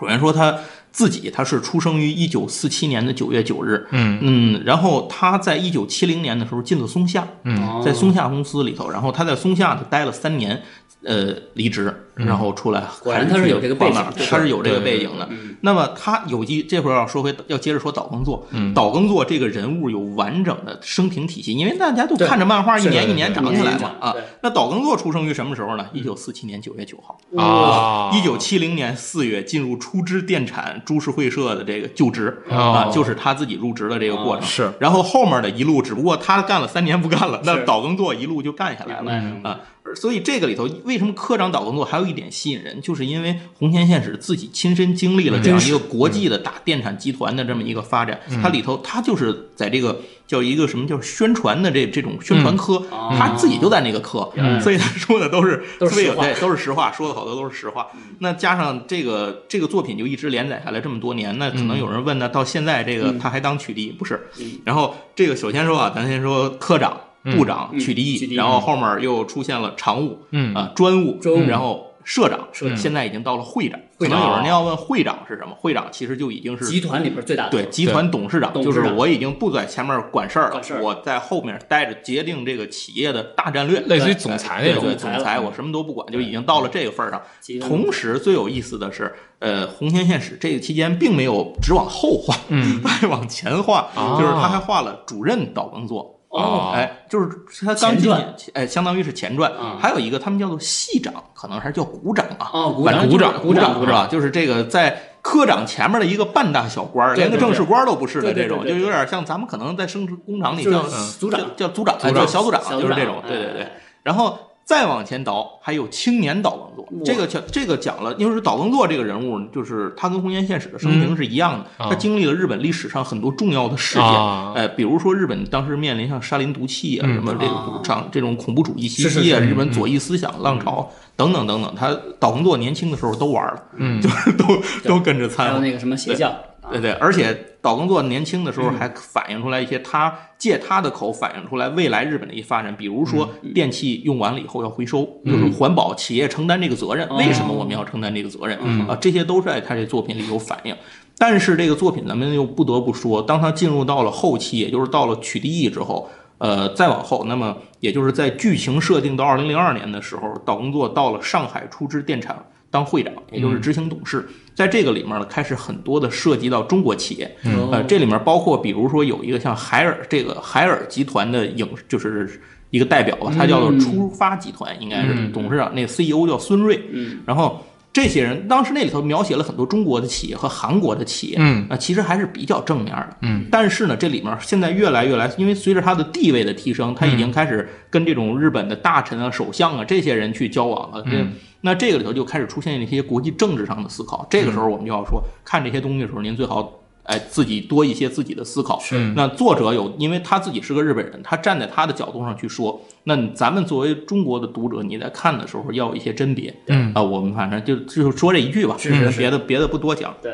首先说他自己，他是出生于一九四七年的九月九日，嗯嗯，然后他在一九七零年的时候进了松下，哦在松下公司里头，然后他在松下呢待了三年，呃，离职，然后出来，果然他是有这个背景对，他是有这个背景的。嗯那么他有机这会儿要说回要接着说岛耕作，嗯岛耕作这个人物有完整的生平体系，因为大家都看着漫画一年一年长起来嘛啊。那岛耕作出生于什么时候呢？一九四七年九月九号。啊，一九七零年四月进入出支电产株式会社的这个就职、哦啊，就是他自己入职的这个过程。是然后后面的一路，只不过他干了三年不干了，那是岛耕作一路就干下来了。啊，所以这个里头为什么科长岛耕作还有一点吸引人，就是因为红田宪史自己亲身经历了这样一个国际的大电产集团的这么一个发展，它里头他就是在这个叫一个什么叫宣传的这这种宣传科，哦他自己就在那个科，所以他说的都是都是实话。都是实话，说的好多都是实话。那加上这个这个作品就一直连载下来这么多年，那可能有人问呢，到现在这个嗯。他还当取缔？不是。嗯？然后这个首先说啊，咱先说科长、部长、嗯取取缔。缔，然后后面又出现了常务嗯。啊、专务，然后社长，社长现在已经到了会长。可会长能有人要问会长是什么？会长其实就已经是集团里边最大的对集团董事长，就是我已经不在前面管事儿了我在后面带着决定这个企业的大战略，类似于总裁那种总裁我什么都不管，就已经到了这个份儿上。同时，最有意思的是，呃，红田宪史这个期间并没有只往后画，嗯，再 往前画，啊就是他还画了主任导工作。哦哎，就是他刚进哎，相当于是前传。啊还有一个他们叫做系长，可能还是叫股长啊。哦股长股长股是吧？就是这个在科长前面的一个半大小官连个正式官儿都不是的这种，就有点像咱们可能在生工厂里叫组长叫叫组长，哎叫小组长，就是这种。对对对哎。然后再往前倒，还有青年岛耕作，这个讲这个讲了，因为是岛耕作这个人物，就是他跟红岩现史的生平是一样的，啊。他经历了日本历史上很多重要的事件，啊。哎，比如说日本当时面临像沙林毒气啊，嗯什么这啊。个上这种恐怖主义袭击啊，日本左翼思想浪潮等等等等，他岛耕作年轻的时候都玩了，嗯。就是都都跟着参与。有那个什么邪教，啊对对，而且岛耕作年轻的时候还反映出来一些，他借他的口反映出来未来日本的一些发展，比如说电器用完了以后要回收，就是环保企业承担这个责任。哦为什么我们要承担这个责任？嗯啊，这些都是在他这作品里有反映。但是这个作品咱们又不得不说，当他进入到了后期，也就是到了取缔役之后，呃，再往后，那么也就是在剧情设定到二零零二年的时候，岛耕作到了上海出资电产当会长，也就是执行董事。在这个里面呢，开始很多的涉及到中国企业，哦呃，这里面包括比如说有一个像海尔这个海尔集团的影，就是一个代表吧，他叫做出发集团，应该是嗯。董事长，那个 CEO 叫孙瑞，嗯。然后。这些人当时那里头描写了很多中国的企业和韩国的企业，嗯。啊，其实还是比较正面的，嗯。但是呢，这里面现在越来越来，因为随着他的地位的提升，他已经开始跟这种日本的大臣啊、首相啊这些人去交往了。嗯那这个里头就开始出现一些国际政治上的思考。这个时候我们就要说，看这些东西的时候，您最好哎自己多一些自己的思考。是那作者有，因为他自己是个日本人，他站在他的角度上去说，那咱们作为中国的读者，你在看的时候要有一些甄别。嗯啊，我们反正就就说这一句吧，是是是别的别的不多讲。对，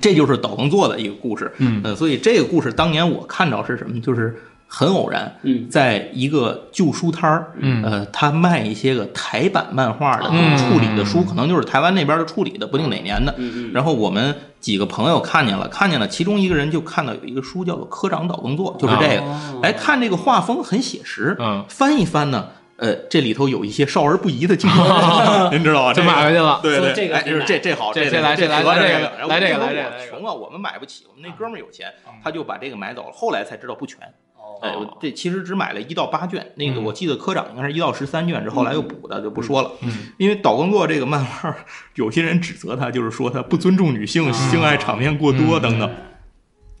这就是岛耕作的一个故事。嗯呃，所以这个故事当年我看到是什么，就是很偶然，嗯在一个旧书摊儿，嗯呃，他卖一些个台版漫画的嗯处理的书，可能就是台湾那边的处理的，不定哪年的。然后我们几个朋友看见了，看见了，其中一个人就看到有一个书叫做《科长岛耕作》，就是这个。哦哎，看这个画风很写实，嗯翻一翻呢。呃，这里头有一些少儿不宜的镜头，您知道吧？就这个买回去了对对，说这个哎，就是这这好，这这来这来这来这个个来这个我来这个穷啊，我们买不起，我们那哥们儿有钱，他就把这个买走了。后来才知道不全，哦哎，我这其实只买了一到八卷，那个嗯。我记得科长应该是一到十三卷，之后来又补的，就不说了。嗯。因为岛耕作这个漫画，有些人指责他，就是说他不尊重女性，性爱场面过多等等。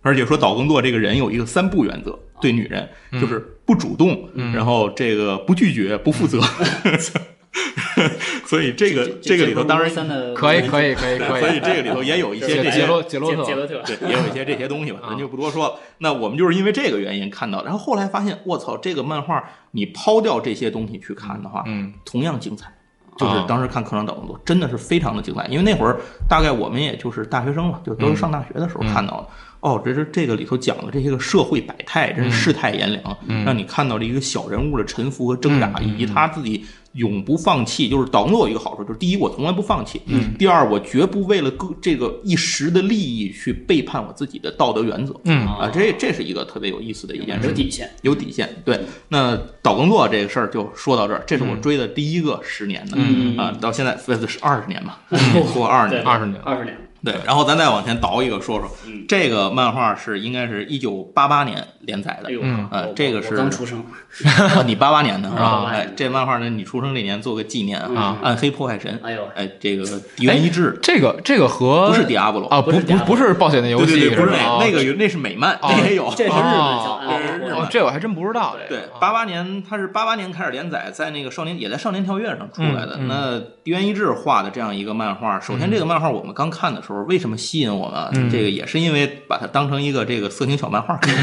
而且说岛耕作这个人有一个三不原则，对女人就是不主动，然后这个不拒绝，不负责。所以这个这个里头当然，可以可以可以可以，所以这个里头也有一些这些杰罗特，杰杰罗特。对，也有一些这些东西吧，啊。咱就不多说了。那我们就是因为这个原因看到，然后后来发现，我操，这个漫画你抛掉这些东西去看的话，嗯。同样精彩。就是啊。当时看《科长岛工作》真的是非常的精彩，因为那会儿大概我们也就是大学生嘛，就都是上大学的时候看到的。哦，这是这个里头讲的这些个社会百态，真是世态炎凉，让你看到了一个小人物的沉浮和挣扎，以及他自己永不放弃，就是导工作有一个好处，就是第一，我从来不放弃；嗯，第二，我绝不为了个这个一时的利益去背叛我自己的道德原则。嗯啊，这这是一个特别有意思的一件事，有底线。有底线。对，那导工作这个事儿就说到这儿，这是我追的第一个十年的，嗯啊，到现在这是二十年嘛，过二十年，二十年二十年。对，然后咱再往前倒一个说说，嗯。这个漫画是应该是一九八八年连载的。哎，呃这个是刚出生，啊你八八年的是吧？啊哎，这漫画呢，你出生那年做个纪念啊暗黑破坏神，哎呦，哎，这个敌元一致这个这个和不是 Diablo 啊，不不是不 Diablo 不是暴雪的游戏，对对对，不是吧那那个那是美漫，也有。这是日本这我还真不知道。对个，八八年他是八八年开始连载，在那个少年也在少年跳跃上出来的。嗯嗯。那狄元一志画的这样一个漫画，首先这个漫画我们刚看的时候，为什么吸引我们这个也是因为把它当成一个这个色情小漫画看，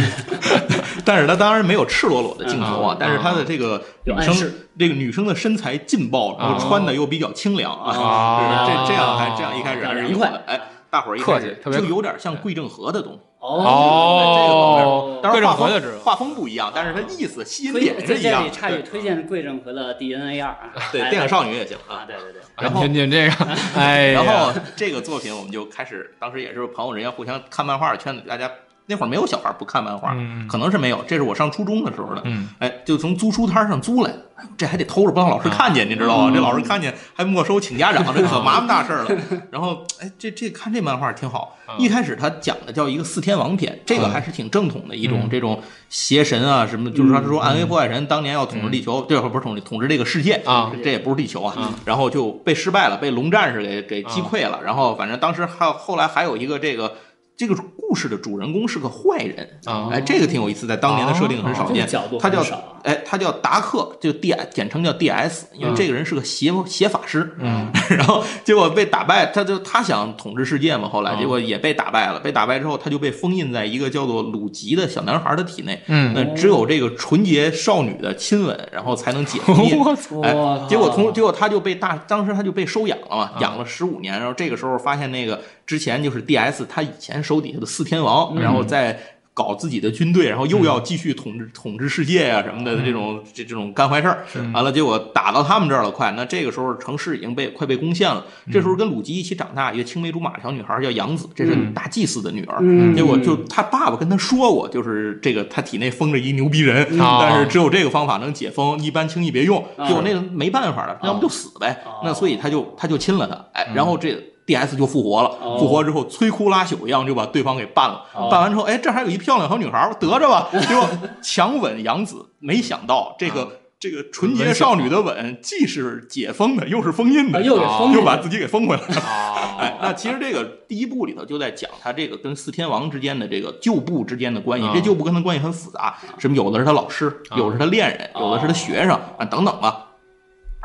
但是它当然没有赤裸裸的镜头啊嗯，但是它的这个女生这个女生的身材劲爆，然后穿的又比较清凉啊，啊。这这样还这样一开始还是有凉的，哎。大伙儿一客开始气就有点像桂正和的东西，哦当然画风桂正和的知道画风不一样，但是它意思吸引推点是一样。在这里。插一句，对。推荐贵正和的 DNA 二啊，对，哎。电影少女也行啊，啊。对对对，然后您您这个，哎呀，然后这个作品我们就开始，当时也是朋友人家互相看漫画的圈子，大家那会儿没有小孩不看漫画，嗯可能是没有，这是我上初中的时候的，嗯。哎，就从租书摊上租来，的这还得偷着不让老师看见，你知道吗？这老师看见还没收请家长，这可麻烦大事儿了。然后，哎，这这看这漫画挺好。一开始他讲的叫一个四天王篇，这个还是挺正统的一种嗯。这种邪神啊什么，就是他说暗黑破坏神当年要统治地球，这会儿不是统治统治这个世界。啊，这也不是地球啊，然后就被失败了，被龙战士给给击溃了。然后反正当时还有后来还有一个这个。这个故事的主人公是个坏人，啊哎，这个挺有意思，在当年的设定很少见。这个角度。他叫哎，他叫达克，就 D 简称叫 DS，因为这个人是个邪邪法师。嗯，然后结果被打败，他就他想统治世界嘛，后来嗯结果也被打败了。被打败之后，他就被封印在一个叫做鲁吉的小男孩的体内。嗯那只有这个纯洁少女的亲吻，然后才能解封印。我操，哎，结果从结果他就被大，当时他就被收养了嘛，啊养了十五年，然后这个时候发现那个之前就是 D.S. 他以前手底下的四天王，然后在搞自己的军队，然后又要继续统治统治世界啊什么的这种这这种干坏事儿，完了结果打到他们这儿了，快，那这个时候城市已经被快被攻陷了，这时候跟鲁吉一起长大一个青梅竹马的小女孩叫杨子，这是大祭司的女儿，嗯。结果就他爸爸跟他说过，就是这个他体内封着一牛逼人，哦但是只有这个方法能解封，一般轻易别用。啊结果那个没办法了，要不就死呗。那所以他就他就亲了他，哎，然后这 D.S 就复活了，哦复活之后摧枯拉朽一样就把对方给办了。办完之后，哎，这还有一漂亮小女孩，得着吧，结果强吻杨子，没想到这个。这个纯洁少女的吻，既是解封的，又是封印的，啊又给封又把自己给封回来了。啊哎，那其实这个第一部里头就在讲他这个跟四天王之间的这个旧部之间的关系，啊这旧部跟他关系很复杂，什么有的是他老师，有的是他恋人，有的是他学生啊等等吧。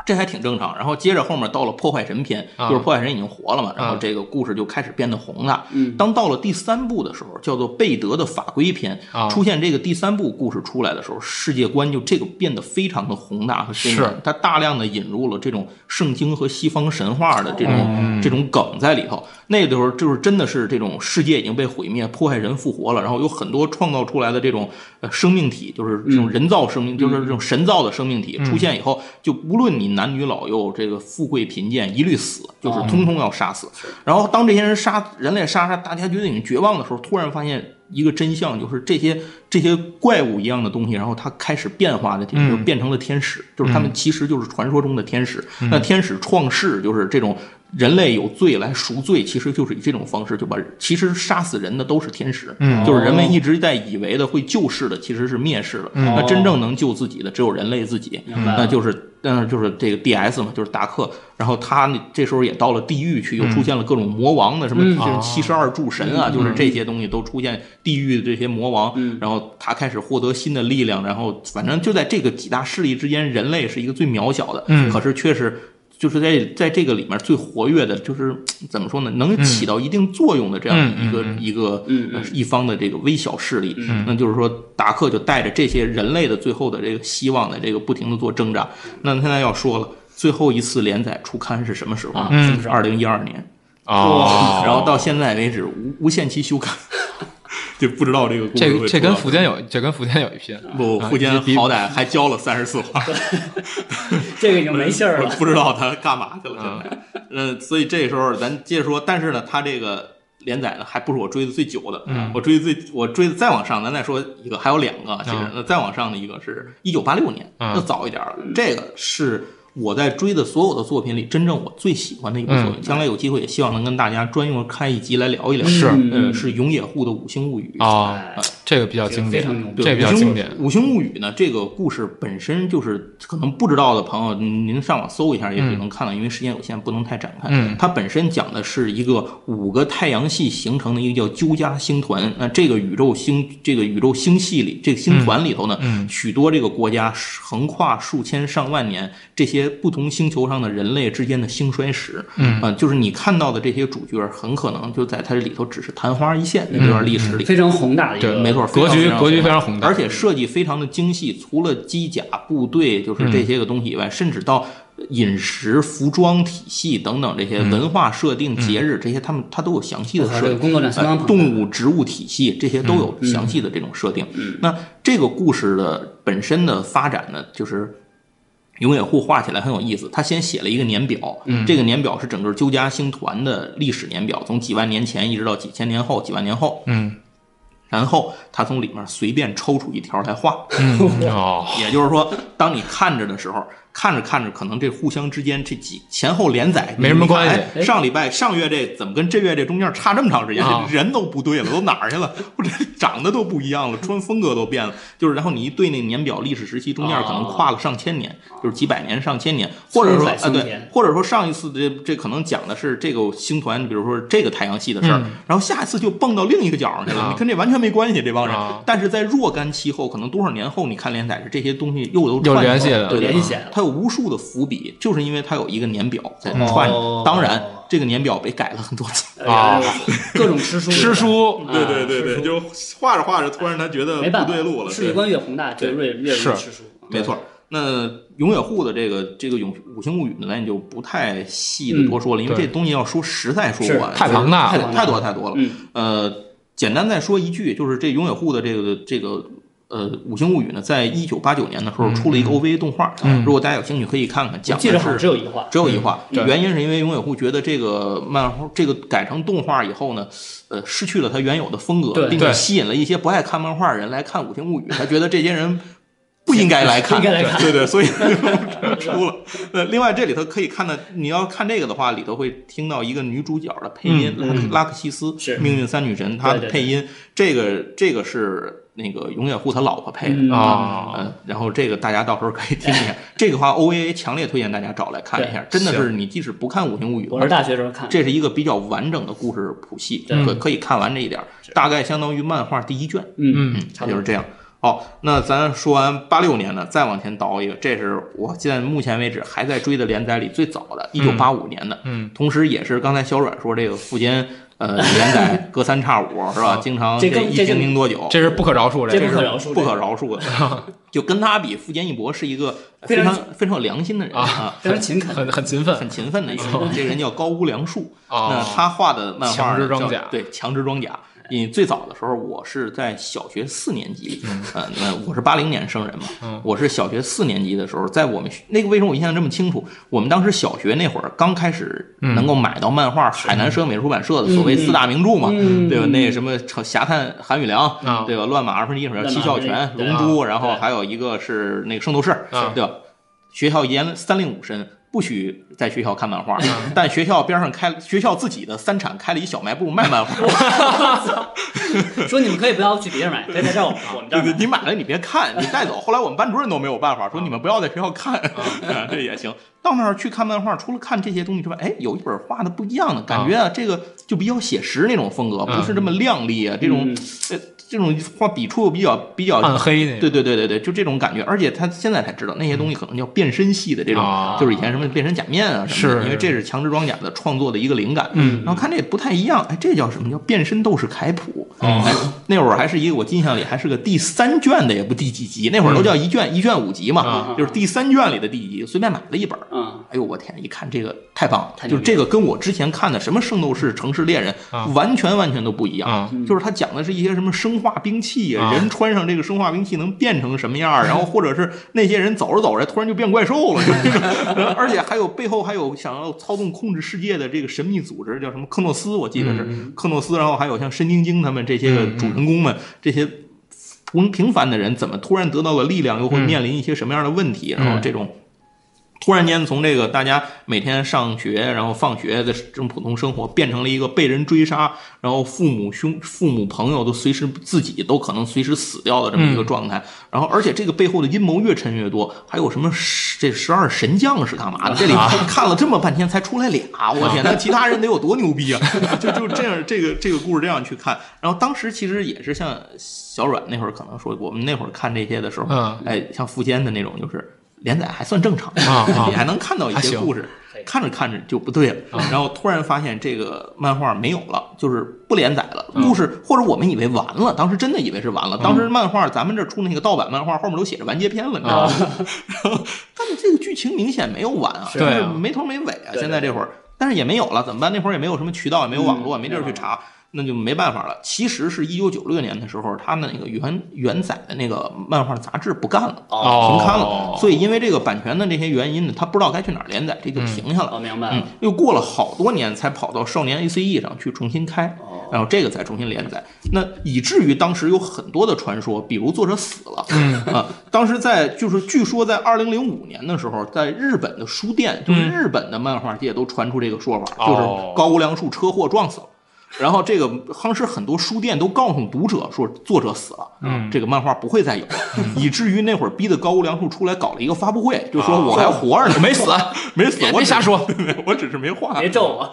这还挺正常，然后接着后面到了破坏神篇，啊就是破坏神已经活了嘛，然后啊这个故事就开始变得宏大。嗯当到了第三部的时候，叫做贝德的法规篇，啊出现这个第三部故事出来的时候，世界观就这个变得非常的宏大和深远是。它大量的引入了这种圣经和西方神话的这种、嗯这种梗在里头。那个时候就是真的是这种世界已经被毁灭，破坏神复活了，然后有很多创造出来的这种呃生命体，就是这种人造生命，就是这种神造的生命体出现以后，就无论你男女老幼，这个富贵贫贱，一律死，就是通通要杀死。然后当这些人杀人类杀杀，大家觉得已经绝望的时候，突然发现一个真相，就是这些这些怪物一样的东西，然后它开始变化的，嗯就变成了天使，就是他们其实就是传说中的天使。那天使创世就是这种。人类有罪来赎罪，其实就是以这种方式就把其实杀死人的都是天使，嗯。就是人们一直在以为的会救世的其实是灭世的，那真正能救自己的只有人类自己，那就是但是就是这个 D.S 嘛，就是达克，然后他那这时候也到了地狱去，又出现了各种魔王的什么七十二柱神啊，就是这些东西都出现地狱的这些魔王，然后他开始获得新的力量，然后反正就在这个几大势力之间，人类是一个最渺小的，嗯。可是却是。就是在在这个里面最活跃的，就是怎么说呢，能起到一定作用的这样一个、嗯嗯。嗯一个、嗯呃一方的这个微小势力，那就是说达克就带着这些人类的最后的这个希望的这个不停的做挣扎。那现在要说了，最后一次连载出刊是什么时候呢？啊，是不是？二零一二年，哦，然后到现在为止无无限期休刊，就不知道这个故事这跟福建有这跟福建有一拼，不，啊福建好歹还交了三十四话，这个已经没信儿了。不知道他干嘛去了。啊现在，嗯，所以这时候咱接着说，但是呢，他这个连载呢，还不是我追的最久的。嗯我追的最我追的再往上，咱再说一个，还有两个，其实啊那再往上的一个是一九八六年，啊要早一点了。这个是。我在追的所有的作品里，真正我最喜欢的一部作品，将来有机会也希望能跟大家专用开一集来聊一聊。是呃，是永野户的《五星物语》啊哎，这个比较经典这个非常牛，对这比较经典。五星物语呢，这个故事本身就是可能不知道的朋友，您您上网搜一下，也许能看到，因为时间有限，不能太展开。嗯它本身讲的是一个五个太阳系形成的一个叫鸠加星团。那这个宇宙星，这个宇宙星系里，这个星团里头呢，嗯许多这个国家横跨数千上万年，这些不同星球上的人类之间的兴衰史。嗯啊就是你看到的这些主角，很可能就在它这里头只是昙花一现的这段历史里。非常宏大的一对个，没错，格局格局非常宏大而且设计非常的精细。除了机甲、部队，就是这些个东西以外，甚至到饮食、服装体系等等这些文化设定、节日这些，他们他都有详细的设定。这个工作量相当呃庞大。动物、植物体系这些都有详细的这种设定。那这个故事的本身的发展呢，就是。永野户画起来很有意思，他先写了一个年表，这个年表是整个鸠家星团的历史年表，从几万年前一直到几千年后、几万年后，嗯然后他从里面随便抽出一条来画，也就是说，当你看着的时候，看着看着，可能这互相之间这几前后连载没什么关系哎上礼拜上月这怎么跟这月这中间差这么长时间？啊人都不对了，都哪儿去了？或者长得都不一样了，穿风格都变了。就是然后你一对那年表历史时期中间可能跨了上千年，就是几百年、上千年，或者说啊对，或者说上一次这这可能讲的是这个星团，比如说这个太阳系的事儿，嗯然后下一次就蹦到另一个角上去了，啊你跟这完全没关系，这帮人。啊但是在若干期后，可能多少年后，你看连载是，这些东西又都有串联系了联系起来了它有无数的伏笔，就是因为它有一个年表在哦串着。当然，这个年表被改了很多次。啊。哎各种吃书，吃书。啊对对对对，吃书。就画着画着，突然他觉得不对路了。世界观越宏大，就越越是。吃书。没错。那永野户的这个这个永五星物语呢，咱也就不太细的多说了，因为这东西要说实在说不完，太庞大了。太太多太多了。嗯。呃，简单再说一句，就是这永野户的这个这个呃《五星物语》呢，在一九八九年的时候出了一个 OVA 动画，嗯。如果大家有兴趣可以看看，我讲的是只有一话，只有一话，对。原因是因为永野户觉得这个漫画这个改成动画以后呢，呃，失去了它原有的风格，并且吸引了一些不爱看漫画的人来看《五星物语》，他觉得这些人。不应该来看，不应该来看对对，所以 出了。呃，另外这里头可以看到，你要看这个的话，里头会听到一个女主角的配音，拉克拉克西斯是。命运三女神，她的对对对。配音，这个这个是那个永远护他老婆配的嗯啊嗯，然后这个大家到时候可以听一下。这个话 OVA 强烈推荐大家找来看一下，真的是你即使不看《五行物语》，我是大学时候看，这是一个比较完整的故事谱系，可可以看完这一点儿，大概相当于漫画第一卷。嗯嗯它就是这样。好，那咱说完八六年的，再往前倒一个，这是我现在目前为止还在追的连载里最早的，一九八五年的，嗯，同时也是刚才小阮说这个富坚呃连载隔三差五是吧？经常这更一停停多久？这是不可饶恕的这是不可饶恕，不可饶恕的，就跟他比，富坚义博是一个非 非常常非常有良心的人啊啊，非常勤恳，很很勤奋很勤奋的一个人。这个人叫高屋良树，那啊，他画的漫画强制装甲叫对，强制装甲。因为最早的时候，我是在小学四年级，嗯，那我是八零年生人嘛，嗯我是小学四年级的时候，在我们那个为什么我印象这么清楚？我们当时小学那会儿刚开始能够买到漫画，海南省美术出版社的所谓四大名著嘛，嗯对吧？那什么《侠探韩雨良》啊对吧？《乱马二分之一》什么《七窍拳》《龙珠》，啊然后还有一个是那个《圣斗士》啊对吧？学校严三令五申，不许在学校看漫画，嗯但学校边上开学校自己的三产开了一小卖部卖漫画。说你们可以不要去别人买，可以在这儿我们我们这对对，儿。你买了你别看，你带走。后来我们班主任都没有办法，说你们不要在学校看，啊这也行。到那儿去看漫画，除了看这些东西之外，哎，有一本画的不一样的感觉啊，这个就比较写实那种风格，不是这么亮丽啊，这种这种画笔触又比较比较暗黑那个，对对对对对，就这种感觉，而且他现在才知道那些东西可能叫变身系的这种，啊就是以前什么变身假面啊什么的，是因为这是强制装甲的创作的一个灵感。嗯然后看这不太一样，哎，这叫什么叫变身斗士凯普？哦哎，那会儿还是一个我印象里还是个第三卷的，也不第几集，那会儿都叫一卷、一卷五集嘛，嗯就是第三卷里的第几集，随便买了一本儿。嗯，哎呦我天，一看这个太棒了，太就是这个跟我之前看的什么《圣斗士》《城市猎人啊》完全完全都不一样。啊就是他讲的是一些什么生化兵器啊人穿上这个生化兵器能变成什么样，然后或者是那些人走着走着突然就变怪兽了，就这种，而且还有背后还有想要操纵控制世界的这个神秘组织，叫什么克诺斯，我记得是嗯克诺斯，然后还有像申晶晶他们这些个主人公们，这些平平凡的人怎么突然得到了力量，又会嗯面临一些什么样的问题，然后这种。突然间从这个大家每天上学，然后放学的这种普通生活，变成了一个被人追杀，然后父母兄、父母朋友都随时自己都可能随时死掉的这么一个状态。然后，而且这个背后的阴谋越沉越多，还有什么十这十二神将是干嘛的？这里 看了这么半天才出来俩，我天，那 其他人得有多牛逼啊！就就这样，这个这个故事这样去看。然后当时其实也是像小阮那会儿可能说，我们那会儿看这些的时候，嗯哎，像富坚的那种就是。连载还算正常 你还能看到一些故事，看着看着就不对了，然后突然发现这个漫画没有了，就是不连载了，故事或者我们以为完了，当时真的以为是完了，当时漫画咱们这出那个盗版漫画后面都写着完结篇了，你知道吗？然后但是这个剧情明显没有完啊，是就是没头没尾啊，现在这会儿，但是也没有了，怎么办？那会儿也没有什么渠道，也没有网络，没地儿去查。那就没办法了。其实是一九九六年的时候，他们那个原原载的那个漫画杂志不干了，哦停刊哦了。所以因为这个版权的这些原因呢，他不知道该去哪儿连载，这就停下了。我，明白嗯。，又过了好多年才跑到少年 ACE 上去重新开，哦然后这个再重新连载。那以至于当时有很多的传说，比如作者死了，嗯啊，当时在就是据说在二零零五年的时候，在日本的书店，就是日本的漫画界都传出这个说法，哦就是高屋良树车祸撞死了。然后这个当时很多书店都告诉读者说作者死了，嗯这个漫画不会再有了，以至于那会儿逼得高屋良树出来搞了一个发布会，就说我还活着呢 没死，没死，别我瞎说，我只是没画。别咒我，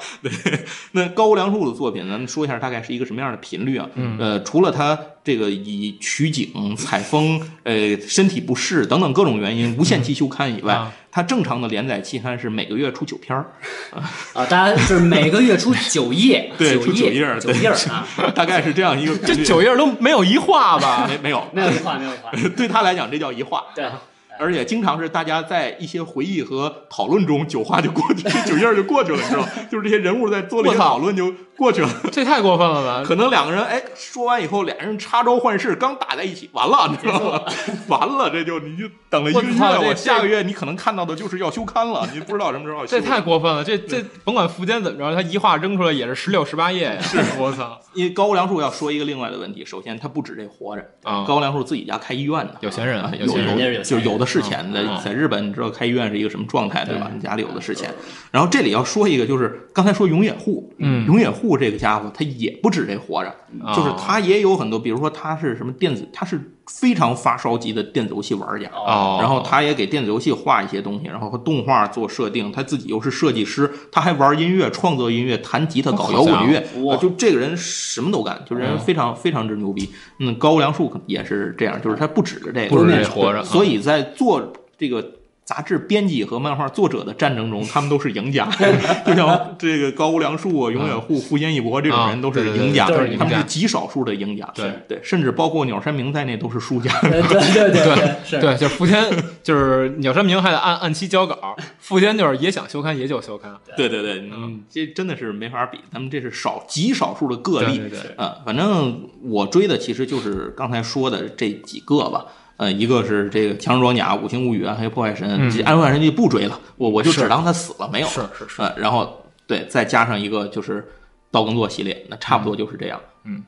那高屋良树的作品，咱们说一下大概是一个什么样的频率啊？嗯，呃，除了他这个以取景、采风、呃身体不适等等各种原因无限期休刊以外，啊他正常的连载期刊是每个月出九篇儿，啊！大家就是每个月出九页，对出九九页九页儿啊，大概是这样一个这九页都没有一画吧？没没有没有一画，没有一画，对他来讲这叫一画。对，而且经常是大家在一些回忆和讨论中，九话就过去，九页儿就过去了，你知道吗？就是这些人物在做了一些讨论就过去了。这太过分了吧？可能两个人哎说完以后，俩人插招换式，刚打在一起，完了，你知道吗？完了，这就你就等了一个月，我下个月你可能看到的就是要休刊了，你不知道什么时候要休这太过分了！这这甭管苻坚怎么着，他一话扔出来也是十六十八页呀！是 我操因为高梁树要说一个另外的问题，首先他不止这活着，啊！高梁树自己家开医院的，有钱人啊，有钱人就有的是钱的嗯，在日本你知道开医院是一个什么状态对吧？你家里有的是钱。然后这里要说一个，就是刚才说永野户，嗯永野户这个家伙他也不止这活着，哦就是他也有很多，比如说他是什么电子，他是非常发烧级的电子游戏玩家。哦，然后他也给电子游戏画一些东西，然后和动画做设定，他自己又是设计师，他还玩音乐、创作音乐、弹吉他、搞摇滚乐，就这个人什么都干，就人非常非常之牛逼。嗯，高粱树可也是这样，就是他不止着这个，不止这活着所以在做这个。杂志编辑和漫画作者的战争中，他们都是赢家。就像这个高屋良树啊、永远护、富坚义博这种人都是赢家，他们是极少数的赢家。对对，甚至包括鸟山明在内都是输家。对对对对 是，对，就是苻坚，就是鸟山明还得按按期交稿，富坚就是也想休刊也就休刊，对对对，嗯，这真的是没法比，咱们这是少极少数的个例。对对对啊，反正我追的其实就是刚才说的这几个吧。呃，一个是这个《强人装甲》《五星物语》啊，还有《破坏神》嗯这暗破神》就不追了，我我就只当他死了，没有。是是是呃，然后对，再加上一个就是刀耕作系列，那差不多就是这样。嗯。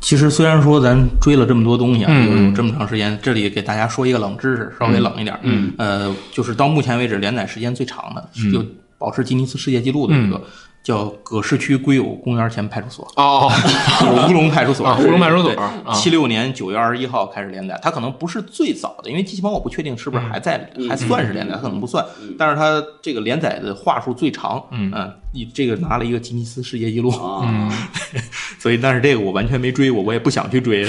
其实虽然说咱追了这么多东西啊，嗯有有这么长时间，这里给大家说一个冷知识，稍微冷一点。嗯，呃，就是到目前为止连载时间最长的，是就保持吉尼斯世界纪录的一个，叫葛市区归有公园前派出所，哦，乌龙派出所。啊乌龙派出所七六年九月二十一号开始连载，它可能不是最早的，因为机器猫我不确定是不是还在，嗯还算是连载，它可能不算，但是它这个连载的话数最长，嗯你这个拿了一个吉尼斯世界纪录。嗯，所以但是这个我完全没追过，我也不想去追，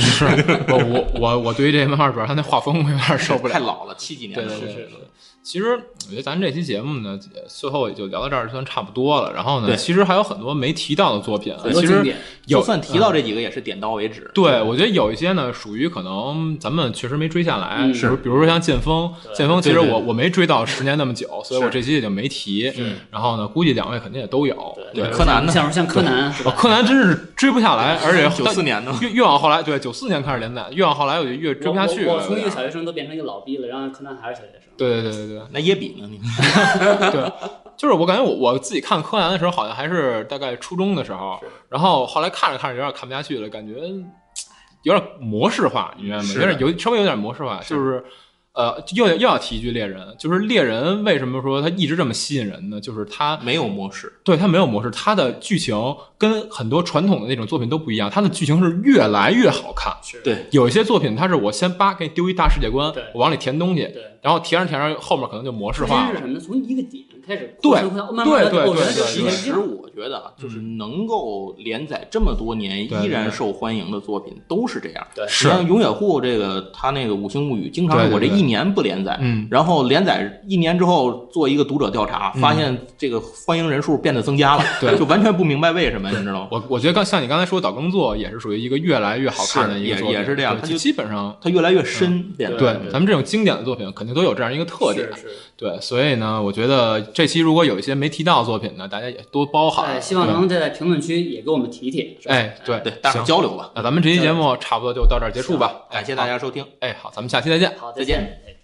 我我我我对于这漫画主要他那画风我有点受不了，太老了，七几年的对对对是是其实我觉得咱这期节目呢，最后也就聊到这儿，算差不多了。然后呢，对其实还有很多没提到的作品啊，很多其实经典有就算提到这几个也是点到为止。对，我觉得有一些呢，属于可能咱们确实没追下来，嗯是，比如说像剑锋，剑锋其实我我没追到十年那么久，所以我这期也就没提。然后呢，估计两位肯定也都有。对柯南呢像像柯南是吧？哦柯南真是追不下来，而且 九四年的越越往后来，对，九四年开始连载，越往后来我就越追不下去了。我从一个小学生都变成一个老逼了，然后柯南还是小学生。对对对对对。那也比呢，你 对，就是我感觉我我自己看柯南的时候，好像还是大概初中的时候，然后后来看着看着有点看不下去了，感觉有点模式化，你明白吗？有点有稍微有点模式化，就是。呃，又又要提一句猎人，就是猎人为什么说他一直这么吸引人呢？就是他没有模式。对他没有模式，他的剧情跟很多传统的那种作品都不一样，他的剧情是越来越好看。对，有一些作品，它是我先扒给你丢一大世界观对，我往里填东西，对。然后填着填着，后面可能就模式化了是。什么呢？从一个点开始对扩散扩散慢慢地对对其实我觉得啊，就是能够连载这么多年依然受欢迎的作品都是这样。对像永野户这个，他那个《五星物语》，经常我这一年不连载，嗯然后连载一年之后做一个读者调查，发现这个欢迎人数变得增加了，对 就完全不明白为什么，你知道吗？我我觉得刚像你刚才说岛耕作也是属于一个越来越好看的也一个作品，也是这样它就基本上它越来越深，变得对咱们这种经典的作品肯定都有这样一个特点。对，所以呢，我觉得这期如果有一些没提到的作品呢，大家也多包涵，哎，希望对能在评论区也给我们提提？哎对对，大伙交流吧。那咱们这期节目差不多就到这儿结束吧，感谢大家收听。哎，好，咱们下期再见。好，再见见。哎